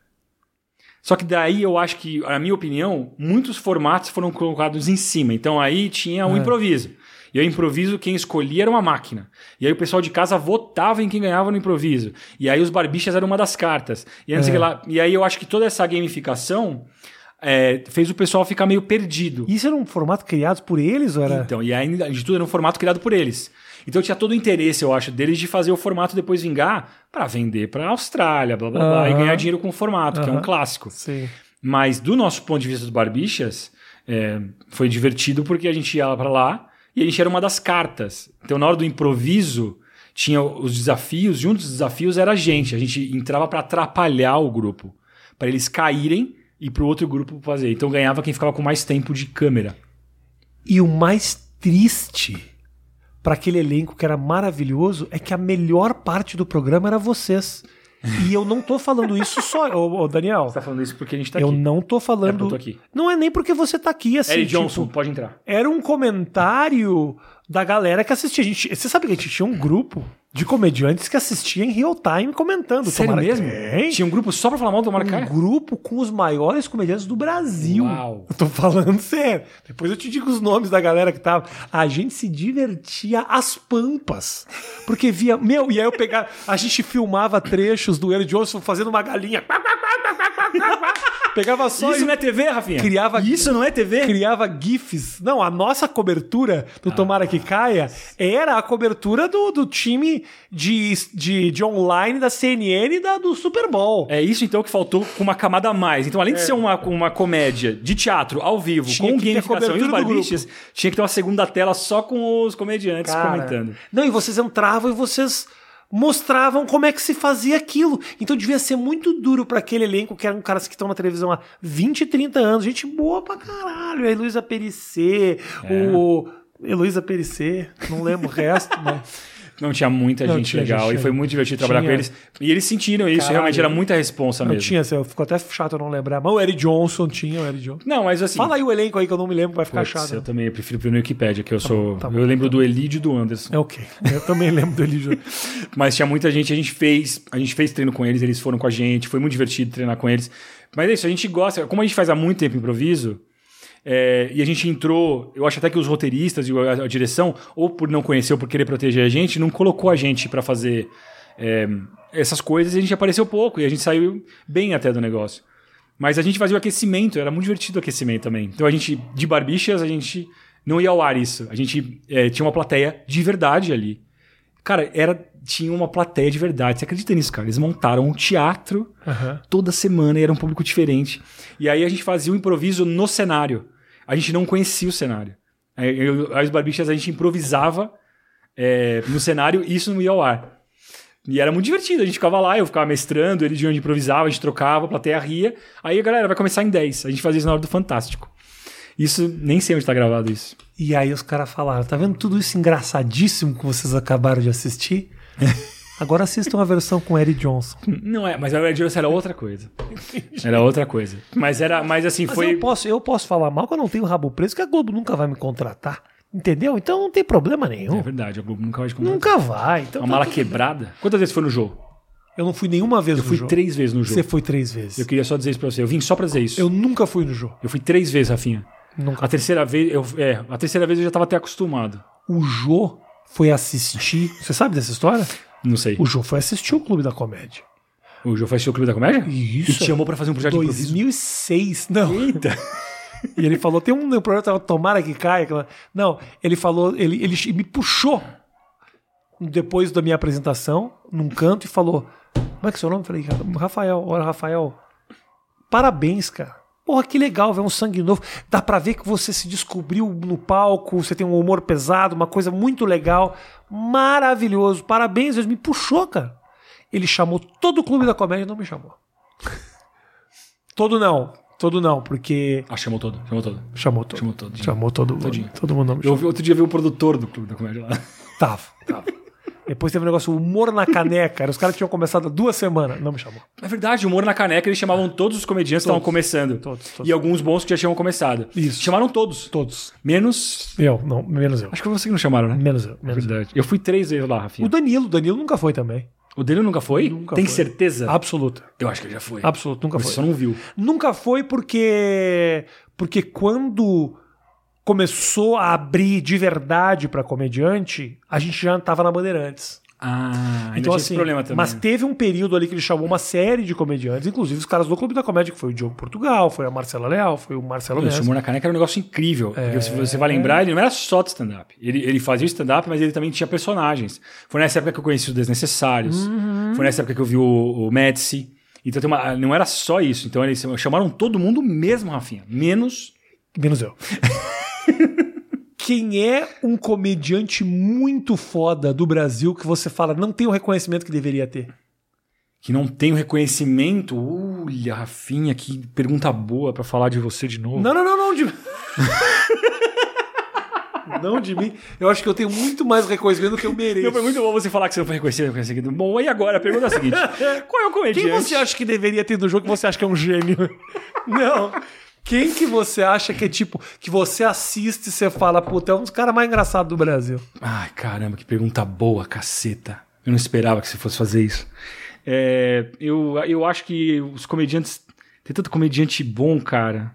Só que daí eu acho que, na minha opinião, muitos formatos foram colocados em cima. Então aí tinha o É. improviso. E o improviso, quem escolhia era uma máquina. E aí o pessoal de casa votava em quem ganhava no improviso. E aí os barbichas eram uma das cartas. E, É. lá. e aí eu acho que toda essa gamificação é, fez o pessoal ficar meio perdido. Isso era um formato criado por eles ou era. Então, e ainda de tudo era um formato criado por eles. Então tinha todo o interesse, eu acho, deles de fazer o formato depois vingar para vender para Austrália, blá blá blá, e ganhar dinheiro com o formato, que é um clássico. Sim. Mas do nosso ponto de vista dos barbichas, é, foi divertido porque a gente ia para lá e a gente era uma das cartas. Então na hora do improviso tinha os desafios e um dos desafios era a gente. A gente entrava para atrapalhar o grupo, para eles caírem e para o outro grupo fazer. Então ganhava quem ficava com mais tempo de câmera. E o mais triste para aquele elenco que era maravilhoso é que a melhor parte do programa era vocês. E eu não tô falando isso só, ô, ô, Daniel. Você tá falando isso porque a gente tá eu aqui. não tô É falando. eu tô aqui. Não é nem porque você tá aqui assim. Eric tipo, Johnson, pode entrar. Era um comentário da galera que assistia. A gente, você sabe que a gente tinha um grupo de comediantes que assistia em real time comentando. Sério Tomara mesmo? Tem. Tinha um grupo só pra falar mal do Tomara um caia? grupo com os maiores comediantes do Brasil. Uau. Eu tô falando sério. Depois eu te digo os nomes da galera que tava. A gente se divertia às pampas. Porque via. Meu, e aí eu pegava. A gente filmava trechos do Eric Johnson fazendo uma galinha. Pegava só Isso e não é TV, Rafinha? Criava- Isso não é TV? criava GIFs. Não, a nossa cobertura do Ah. Tomara que Caia era a cobertura do, do time de, de, de online da CNN e da, do Super Bowl. É isso então que faltou com uma camada a mais. Então, além de ser uma, uma comédia de teatro ao vivo, É. Tinha com gamificação e os barbichas, tinha que ter uma segunda tela só com os comediantes Cara, comentando. Não, e vocês entravam e vocês mostravam como é que se fazia aquilo. Então devia ser muito duro pra aquele elenco que eram caras que estão na televisão há 20, 30 anos. Gente boa pra caralho. A Heloísa Perissé, É. o... Heloísa Perissé, não lembro o resto, mas... Não tinha muita Não, gente tinha legal gente e foi muito divertido trabalhar Tinha. com eles. E eles sentiram isso, Caralho. realmente era muita responsa Não mesmo. tinha, assim, ficou até chato eu não lembrar. Mas o Eric Johnson tinha, o Eric Johnson. Não, mas assim. Fala aí o elenco aí que eu não me lembro, vai ficar Putz, chato. eu também prefiro ver no Wikipedia, que eu sou. tá bom, eu lembro do Elídio e do Anderson. É ok. Eu também lembro do Elidio. Mas tinha muita gente, a gente fez, a gente fez treino com eles, eles foram com a gente, foi muito divertido treinar com eles. Mas é isso, a gente gosta, como a gente faz há muito tempo improviso, é, e a gente entrou, eu acho até que os roteiristas e a, a direção, ou por não conhecer ou por querer proteger a gente, não colocou a gente pra fazer é, essas coisas e a gente apareceu pouco e a gente saiu bem até do negócio. Mas a gente fazia o aquecimento, era muito divertido o aquecimento também. Então a gente, de barbichas, a gente não ia ao ar isso. A gente é, tinha uma plateia de verdade ali. Cara, era, tinha uma plateia de verdade. Você acredita nisso, cara? Eles montaram um teatro Aham. toda semana e era um público diferente. E aí a gente fazia o improviso no cenário. A gente não conhecia o cenário. Aí eu- As barbichas a gente improvisava é, no cenário e isso não ia ao ar. E era muito divertido. A gente ficava lá, eu ficava mestrando, ele de onde improvisava, a gente trocava, a plateia ria. Aí a galera vai começar em 10. A gente fazia isso na hora do Fantástico. Isso, nem sei onde tá gravado isso. E aí os caras falaram: tá vendo tudo isso engraçadíssimo que vocês acabaram de assistir? Agora assistam a versão com Eric Johnson. Não é, mas a Red Jones era outra coisa. Era outra coisa. Mas era, mas assim, Mas foi. eu, posso, eu posso falar mal que eu não tenho rabo preso, que a Globo nunca vai me contratar. Entendeu? Então não tem problema É nenhum. verdade, a Globo nunca vai te contratar. Nunca vai. Então Uma tá mala tudo- quebrada. Quantas vezes foi no jogo? Eu não fui nenhuma vez Eu no fui jogo. três vezes no jogo. Você foi três vezes. Eu queria só dizer isso pra você. Eu vim só pra dizer isso. Eu Eu, nunca fui no jogo. fui três vezes, Rafinha. Nunca. A terceira vez, eu, é, a terceira vez eu já tava até acostumado. O Jô foi assistir. Você sabe dessa história? Não sei. O Jô foi assistir o Clube da Comédia. O Jô faz o Clube da Comédia? Isso. E te chamou pra fazer um projeto de improviso? 2006. Não. Eita. E ele falou: tem um projeto, tomara que caia. aquela- Não, ele falou, ele, ele me puxou depois da minha apresentação, num canto, e falou: Como é que é seu nome? Eu falei, Rafael, olha, Rafael, parabéns, cara. Porra, que legal ver um sangue novo. Dá pra ver que você se descobriu no palco, você tem um humor pesado, uma coisa muito legal. Maravilhoso. Parabéns, ele me puxou, cara. Ele chamou todo o clube da comédia e não me chamou. todo não. Todo não, porque. Ah, chamou todo. Chamou todo. Chamou todo. Chamou todo. Chamou todo mundo. Todinho. Todo mundo não me Eu chamou. vi- outro dia vi o produtor do Clube da Comédia lá. Tava, tava. Depois teve um negócio, humor na caneca. Os caras tinham começado há duas semanas. Não me chamou. É verdade, humor na caneca, eles chamavam todos os comediantes que estavam Todos. começando. Todos, todos. E alguns bons que já tinham começado. Isso. Chamaram todos. Todos. Menos. Eu, não, menos eu. Acho que foi você que não chamaram, né? Menos eu. É Menos eu. verdade. Eu fui três vezes lá, O Rafinha. Danilo, o Danilo nunca foi também. O dele nunca foi? Nunca Tem foi. certeza? Absoluta. Eu acho que ele já foi. Absoluto, nunca Você foi. só não viu. Nunca foi porque porque quando começou a abrir de verdade pra comediante, a gente já tava na Bandeirantes. Ah, Então assim, problema também. mas teve um período ali que ele chamou uma série de comediantes, inclusive os caras do Clube da Comédia, que foi o Diogo Portugal, foi a Marcela Leal, foi o Marcelo Messi. humor na caneca era um negócio incrível. Porque se você vai lembrar, ele não era só de stand-up. Ele, ele fazia o stand-up, mas ele também tinha personagens. Foi nessa época que eu conheci os Desnecessários. Foi nessa época que eu vi o, o Médici. Então tem uma, não era só isso. Então eles chamaram todo mundo mesmo, Rafinha. Menos. Menos eu. Quem é um comediante muito foda do Brasil que você fala não tem o reconhecimento que deveria ter? Que não tem o reconhecimento. Olha, Rafinha, que pergunta boa pra falar de você de novo. Não, não, não, não. De... não de mim. Eu acho que eu tenho muito mais reconhecimento do que eu mereço. Não, foi muito bom você falar que você não foi reconhecido. reconhecido. Bom, e agora? A pergunta é a seguinte: Qual é o comediante? Quem você acha que deveria ter no jogo que você acha que é um gênio? Não. Quem que você acha que é tipo, que você assiste e você fala, puta, é um dos caras mais engraçados do Brasil? Ai, caramba, que pergunta boa, caceta. Eu não esperava que você fosse fazer isso. É, eu, eu acho que os comediantes. Tem tanto comediante bom, cara.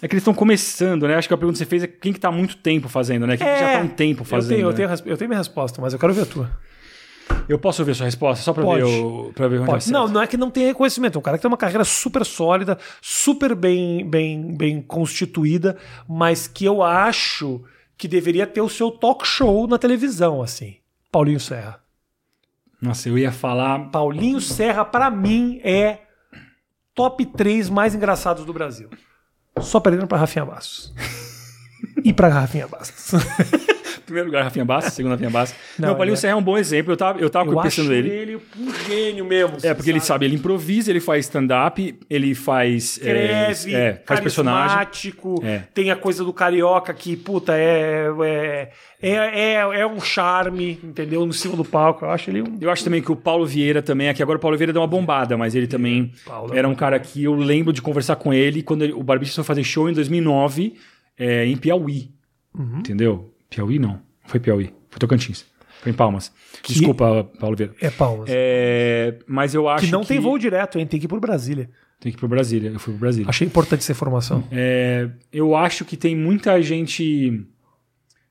É que eles estão começando, né? Acho que a pergunta que você fez é quem que tá há muito tempo fazendo, né? Quem que já tá há um tempo fazendo. Eu tenho, eu, né? tenho, a res- eu tenho minha resposta, mas eu quero ver a tua. Eu posso ouvir a sua resposta? Só pra Pode. ver, o, ver onde Pode. acerta. Não, não é que não tem reconhecimento. É um cara que tem uma carreira super sólida, super bem, bem, bem constituída, mas que eu acho que deveria ter o seu talk show na televisão, assim. Paulinho Serra. Nossa, eu ia falar. Paulinho Serra, pra mim, é top 3 mais engraçados do Brasil. Só perdendo pra Rafinha Bastos. e pra Rafinha Bastos. Primeiro lugar, Rafinha Bastos, segundo Rafinha Bastos. Não, Não, o Paulinho é- Serra é um bom exemplo. Eu tava, eu tava Eu pensando ele, ele. um gênio mesmo. É, porque ele sabe, ele improvisa, ele faz stand-up, ele faz. é, escreve, é, faz personagem. É. tem a coisa do carioca que, puta, é, é, é, é, é um charme, entendeu? No cima do palco. Eu acho ele um. Eu acho também que o Paulo Vieira também, aqui agora o Paulo Vieira deu uma bombada, mas ele também Paulo. era um cara que eu lembro de conversar com ele quando ele- o Barbicha foi fazer show em 2009 é, em Piauí. Uhum. Entendeu? Piauí não. Não Foi Piauí. Foi Tocantins. Foi em Palmas. Desculpa, Paulo Vieira. É palmas. É, mas eu acho que não tem voo direto, hein? Tem que ir por Brasília. Tem que ir pro Brasília. Eu fui pro Brasília. Achei importante essa informação. É, eu acho que tem muita gente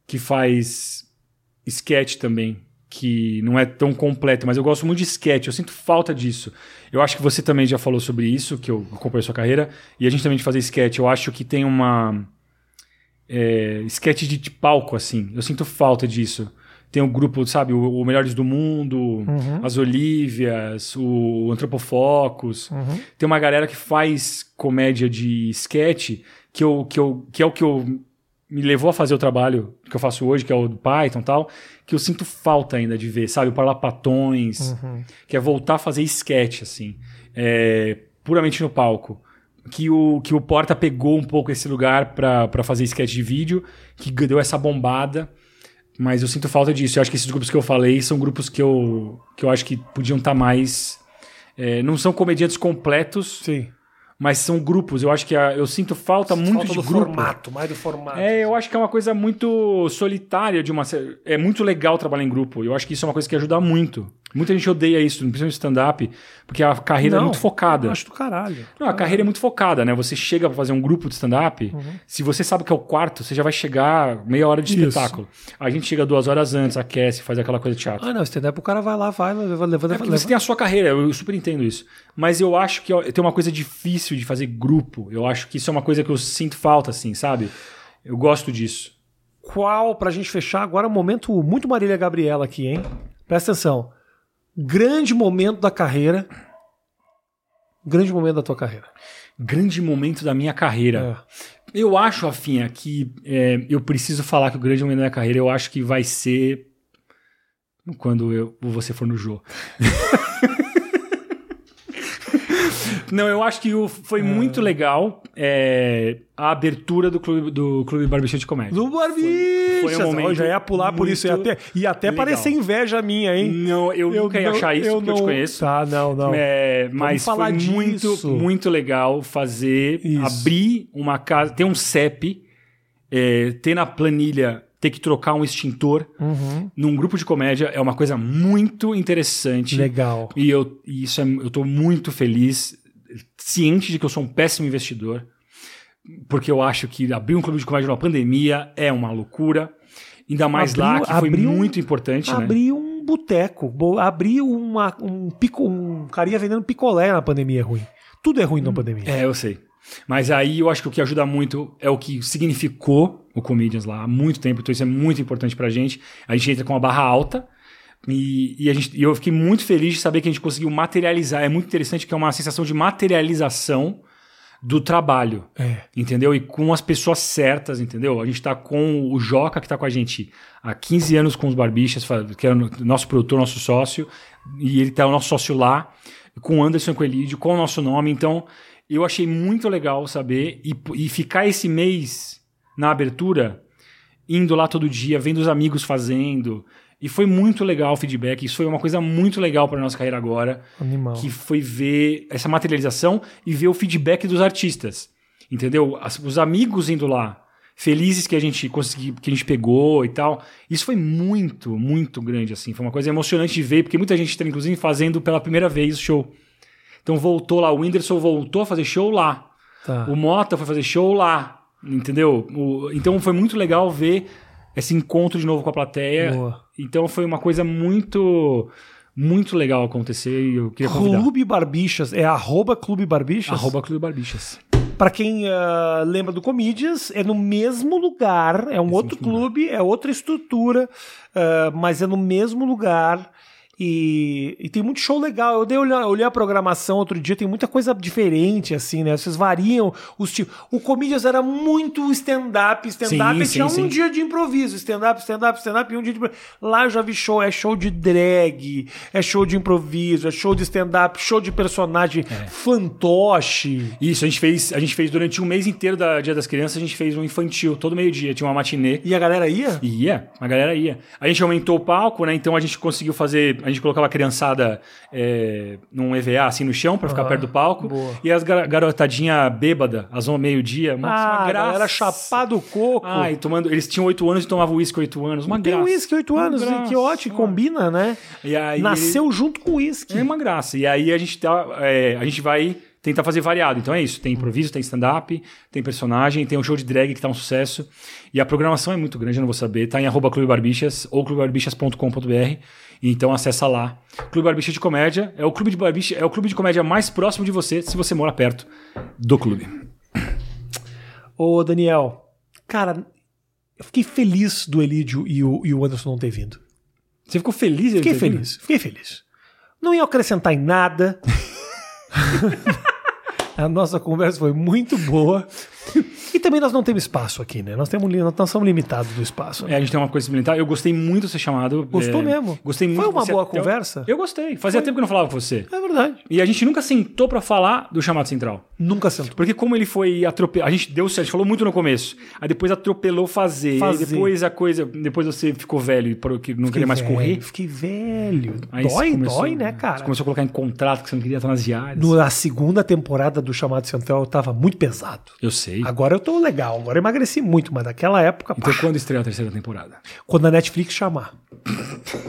que faz sketch também, que não é tão completo, mas eu gosto muito de sketch, eu sinto falta disso. Eu acho que você também já falou sobre isso, que eu acompanho a sua carreira, e a gente também de fazer sketch, eu acho que tem uma é, sketch de, de palco, assim, eu sinto falta disso. Tem o grupo, sabe, o, o Melhores do Mundo, as Olívias, o Antropofocus. Tem uma galera que faz comédia de sketch que, eu, que, eu, que é o que eu me levou a fazer o trabalho que eu faço hoje, que é o do Python e tal, que eu sinto falta ainda de ver, sabe? O Parlapatões, que é voltar a fazer sketch, assim, é, puramente no palco. Que o, que o Porta pegou um pouco esse lugar pra pra fazer sketch de vídeo, que deu essa bombada. Mas eu sinto falta disso. Eu acho que esses grupos que eu falei são grupos que eu, que eu acho que podiam estar mais. é, não são comediantes completos, Sim. mas são grupos. Eu acho que a- eu sinto falta muito Falta de do grupo. formato, mais do formato. É, eu acho que é uma coisa muito solitária de uma. É muito legal trabalhar em grupo. Eu acho que isso é uma coisa que ajuda muito. Muita gente odeia isso, principalmente stand-up, porque a carreira é Não, muito focada. Eu acho do caralho. Não, a carreira é muito focada, né? Você chega pra fazer um grupo de stand-up, Uhum. se você sabe que é o quarto, você já vai chegar meia hora de Isso. espetáculo. A gente chega duas horas antes, aquece, faz aquela coisa de teatro. Ah, não, stand-up o cara vai lá, vai, leva, leva, É leva. você tem a sua carreira, eu super entendo isso. Mas eu acho que tem uma coisa difícil de fazer grupo. Eu acho que isso é uma coisa que eu sinto falta, assim, sabe? Eu gosto disso. qual, pra gente fechar agora, um momento muito Marília Gabriela aqui, hein? Presta atenção. Grande momento da carreira. Grande momento da tua carreira. Grande momento da minha carreira. É. Eu acho, Rafinha, que é, eu preciso falar que o grande momento da minha carreira eu acho que vai ser quando eu, você for no Jô. Não, eu acho que foi muito legal é, a abertura do Clube, do clube Barbicha de Comédia. Do Barbichas! foi um momento Eu já ia pular por isso. Ia até, ia até legal. parecer inveja minha, hein? Não, eu, nunca ia não- achar isso, porque eu te não- conheço. Tá, não, não. É, mas falar foi disso. muito, muito legal fazer, Isso. abrir uma casa, ter um CEP, é, ter na planilha, ter que trocar um extintor Uhum. num grupo de comédia é uma coisa muito interessante. Legal. E eu, e isso é, eu tô muito feliz, ciente de que eu sou um péssimo investidor, porque eu acho que abrir um clube de comédia numa pandemia é uma loucura. Ainda mais lá, Abriu- que foi abriu- muito importante, né? Abrir um boteco, bo- abrir uma, um, pico, um carinha vendendo picolé na pandemia é ruim. Tudo é ruim na pandemia. É, eu sei. Mas aí eu acho que o que ajuda muito é o que significou o Comedians lá há muito tempo, então isso é muito importante pra gente. A gente entra com uma barra alta e, e gente, e eu fiquei muito feliz de saber que a gente conseguiu materializar. É muito interessante que é uma sensação de materialização do trabalho. É. Entendeu? E com as pessoas certas, entendeu? A gente tá com o Joca, que tá com a gente há 15 anos com os Barbichas, fa- que é o nosso produtor, nosso sócio, e ele tá o nosso sócio lá, com o Anderson Coelho, com o nosso nome. Então, eu achei muito legal saber e, e ficar esse mês na abertura, indo lá todo dia, vendo os amigos fazendo. E foi muito legal o feedback. Isso foi uma coisa muito legal para nossa carreira agora Animal. que foi ver essa materialização e ver o feedback dos artistas. Entendeu? As- os amigos indo lá, felizes que a gente conseguiu, que a gente pegou e tal. Isso foi muito, muito grande assim. Foi uma coisa emocionante de ver, porque muita gente está inclusive fazendo pela primeira vez o show. Então voltou lá, o Whindersson voltou a fazer show lá. Tá. O Mota foi fazer show lá, entendeu? O- então foi muito legal ver esse encontro de novo com a plateia. Boa. Então foi uma coisa muito, muito legal acontecer e eu queria convidar. Clube Barbichas, é arroba Clube Barbichas? Arroba Clube Barbichas. Pra quem ah, lembra do Comedians, é no mesmo lugar, é um outro mesmo clube, é outra estrutura, ah, mas é no mesmo lugar. E, e tem muito show legal. Eu dei olhar, olhei a programação outro dia, tem muita coisa diferente, assim, né? Vocês variam os tipos. O Comedians era muito stand-up, stand-up e sim, tinha um dia de improviso, stand-up, stand-up, stand-up e um dia de improviso. Lá eu já vi show, é show de drag, é show de improviso, é show de stand-up, show de personagem É. fantoche. Isso, a gente fez, a gente fez durante um mês inteiro da Dia das Crianças, a gente fez um infantil, todo meio-dia, tinha uma matinê. E a galera ia? Ia, a galera ia. A gente aumentou o palco, né? Então a gente conseguiu fazer. A gente colocava a criançada é, num EVA assim no chão pra ficar perto do palco. boa. E as gar garotadinha bêbada, às onze meio-dia. Nossa, Ah, uma graça. galera chapado o coco. Ai, tomando. Eles tinham oito anos e tomavam uísque oito anos. Uma Tem graça. uísque, oito Uma anos, graça. que ótimo, combina, né? E aí, Nasceu junto com o uísque. É uma graça. E aí a gente, tá, é, a gente vai tentar fazer variado. Então é isso. Tem improviso, tem stand-up, tem personagem, tem um show de drag que tá um sucesso. E a programação é muito grande, eu não vou saber. Tá em arroba Clube Barbichas ou clubebarbichas.com.br. Então acessa lá. Clube Barbicha de Comédia. É o clube de barbicha, é o clube de comédia mais próximo de você, se você mora perto do clube. Ô, Daniel, cara, eu fiquei feliz do Elídio e o, e o Anderson não ter vindo. Você ficou feliz? Fiquei ter vindo? feliz, fiquei feliz. Não ia acrescentar em nada. A nossa conversa foi muito boa. E também nós não temos espaço aqui, né? Nós, temos, nós somos limitados do espaço. né? É, a gente tem uma coisa similar. Eu gostei muito de ser chamado. Gostou é, mesmo? Gostei muito. Foi uma você boa até- conversa? Eu gostei. Fazia tempo que eu não falava com você. É verdade. E a gente nunca sentou pra falar do chamado central. Nunca sentou. Porque como ele foi atropelado, a gente deu certo, a gente falou muito no começo. Aí depois atropelou fazer, Fazer. Depois a coisa, depois você ficou velho e que não Fiquei queria mais velho, correr. Fiquei velho. Aí você dói, começou- dói, né, Você cara? começou a colocar em contrato que você não queria estar nas diárias. Na segunda temporada do Chamado Central eu tava muito pesado. Eu sei. Agora eu tô legal, agora eu emagreci muito, mas naquela época, Então pá, quando estreou a terceira temporada? quando a Netflix chamar.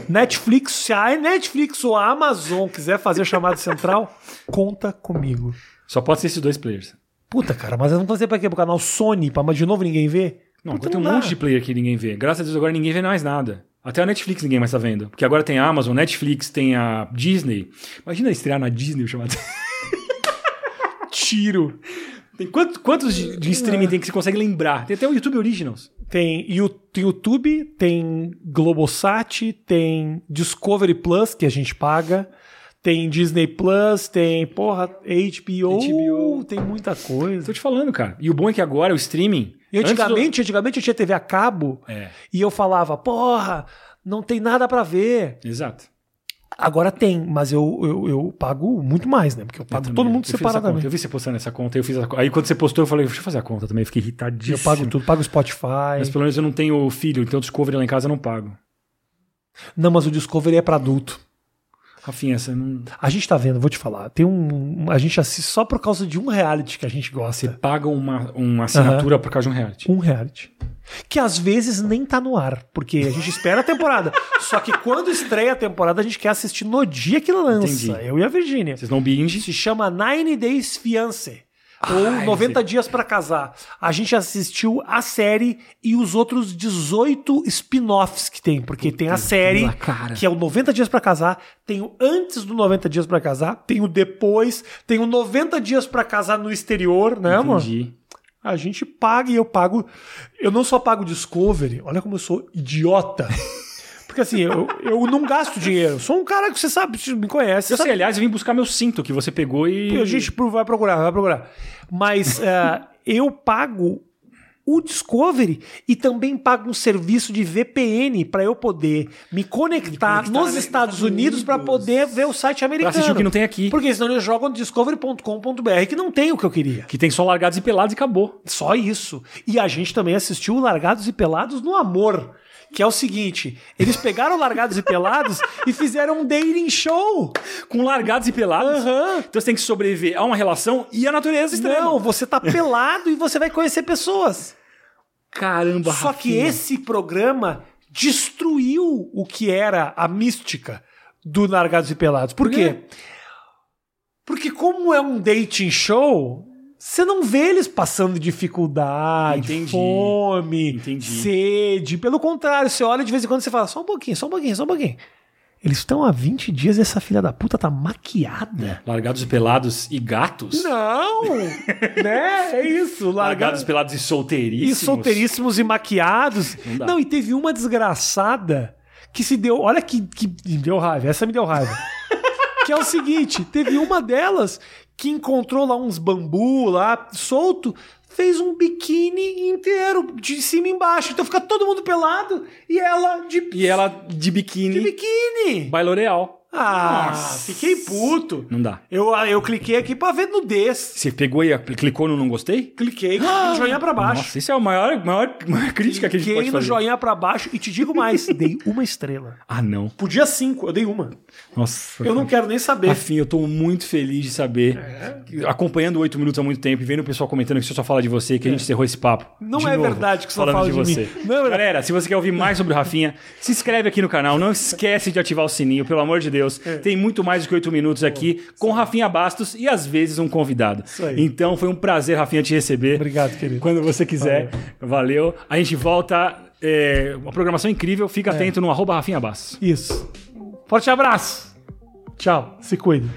Netflix, se a Netflix ou a Amazon quiser fazer chamado central, conta comigo. Só pode ser esses dois players. Puta, cara, mas vamos fazer pra quê? Pro canal Sony, pra de novo ninguém ver? Não, Puta, tem um monte de player que ninguém vê. Graças a Deus agora ninguém vê mais nada. Até a Netflix ninguém mais tá vendo. Porque agora tem a Amazon, Netflix, tem a Disney. Imagina estrear na Disney o chamado. Tiro. Tem quantos, quantos de, de streaming tem que você consegue lembrar? Tem até o YouTube Originals. Tem, YouTube, tem Globosat, tem Discovery Plus, que a gente paga. Tem Disney Plus, tem, porra, HBO, HBO. tem muita coisa. Tô te falando, cara. E o bom é que agora o streaming. E antigamente, antigamente eu tinha TV a cabo É, e eu falava, porra, não tem nada pra ver. exato. Agora tem, mas eu, eu, eu pago muito mais, né? Porque eu pago Eu todo mundo Eu separadamente. Eu vi você postando essa conta, eu fiz a... Aí quando você postou, eu falei, deixa eu fazer a conta também. Eu fiquei irritadíssimo. Eu pago tudo, pago Spotify. Mas pelo menos eu não tenho filho, então o Discovery lá em casa eu não pago. Não, mas o Discovery é pra adulto. Rafinha, você não. A gente tá vendo, vou te falar. Tem um. A gente assiste só por causa de um reality que a gente gosta. Paga uma, uma assinatura por causa de um reality. Um reality. Que às vezes nem tá no ar, porque a gente espera a temporada. Só que quando estreia a temporada, a gente quer assistir no dia que lança. Entendi. Eu e a Virgínia. Vocês não binge. Se chama Nine Days Fiancé. Ou Ah, 90 Dias pra Casar. A gente assistiu a série e os outros 18 spin-offs que tem. Porque tem a série, que é o 90 Dias pra Casar, tem o antes do 90 Dias pra Casar, tem o depois, tem o 90 Dias pra Casar no exterior, né, amor? Entendi. A gente paga e eu pago. Eu não só pago Discovery, olha como eu sou idiota. Porque assim, eu, eu não gasto dinheiro. Sou um cara que você sabe, você me conhece. Eu sabe sei, aliás, eu vim buscar meu cinto que você pegou e. a gente vai procurar, vai procurar. Mas eh, eu pago o Discovery e também pago um serviço de VPN para eu poder me conectar, conectar nos Estados Estados Unidos para Unidos. poder ver o site Pra americano. assistir o que não tem aqui. Porque senão eles jogam no discovery.com.br que não tem o que eu queria. Que tem só largados e pelados e acabou. Só isso. E a gente também assistiu Largados e Pelados no Amor. Que é o seguinte: eles pegaram Largados e Pelados e fizeram um dating show. Com largados e pelados. Aham. Então você tem que sobreviver a uma relação e a natureza extrema. Não, você tá pelado e você vai conhecer pessoas. Caramba, Só que Rafinha. esse programa destruiu o que era a mística do Largados e Pelados. Por quê? Porque como é um dating show, você não vê eles passando dificuldade, Entendi. fome, Entendi. sede. Pelo contrário, você olha de vez em quando e você fala, só um pouquinho, só um pouquinho, só um pouquinho. Eles estão há 20 dias e essa filha da puta tá maquiada. Largados e pelados e gatos? Não! né? É isso. Largados, Largados pelados e e solteiríssimos. solteiríssimos e maquiados. Não. Não, e teve uma desgraçada que se deu. Olha que, que me deu raiva. Essa me deu raiva. que é o seguinte: teve uma delas que encontrou lá uns bambu lá solto, fez um biquíni inteiro, de cima e embaixo. Então fica todo mundo pelado e ela de, E ela de biquíni. de biquíni. By L'Oreal. Ah, Nossa. fiquei puto. Não dá. Eu, eu cliquei aqui pra ver nudez. Você pegou e clicou no não gostei? Cliquei, cliquei joinha pra baixo. Nossa, isso é a maior, maior, maior crítica que a gente Cliquei pode no fazer. joinha pra baixo e te digo mais, dei uma estrela. Ah, não. Podia cinco, eu dei uma. Nossa. Eu não quero nem saber. Afim, eu tô muito feliz de saber, É. acompanhando oito minutos há muito tempo e vendo o pessoal comentando que você só fala de você, que a gente encerrou esse papo. Não De é novo, verdade que só fala de você. mim. Não é. Galera, se você quer ouvir mais sobre o Rafinha, se inscreve aqui no canal. Não esquece de ativar o sininho, pelo amor de Deus. É. Tem muito mais do que oito minutos aqui com Rafinha Bastos e às vezes um convidado. Isso aí. Então foi um prazer, Rafinha, te receber. Obrigado, querido. Quando você quiser. Valeu. A gente volta. é, uma programação incrível. Fica atento no arroba Rafinha Bastos. Isso. Forte abraço. Tchau. Se cuide.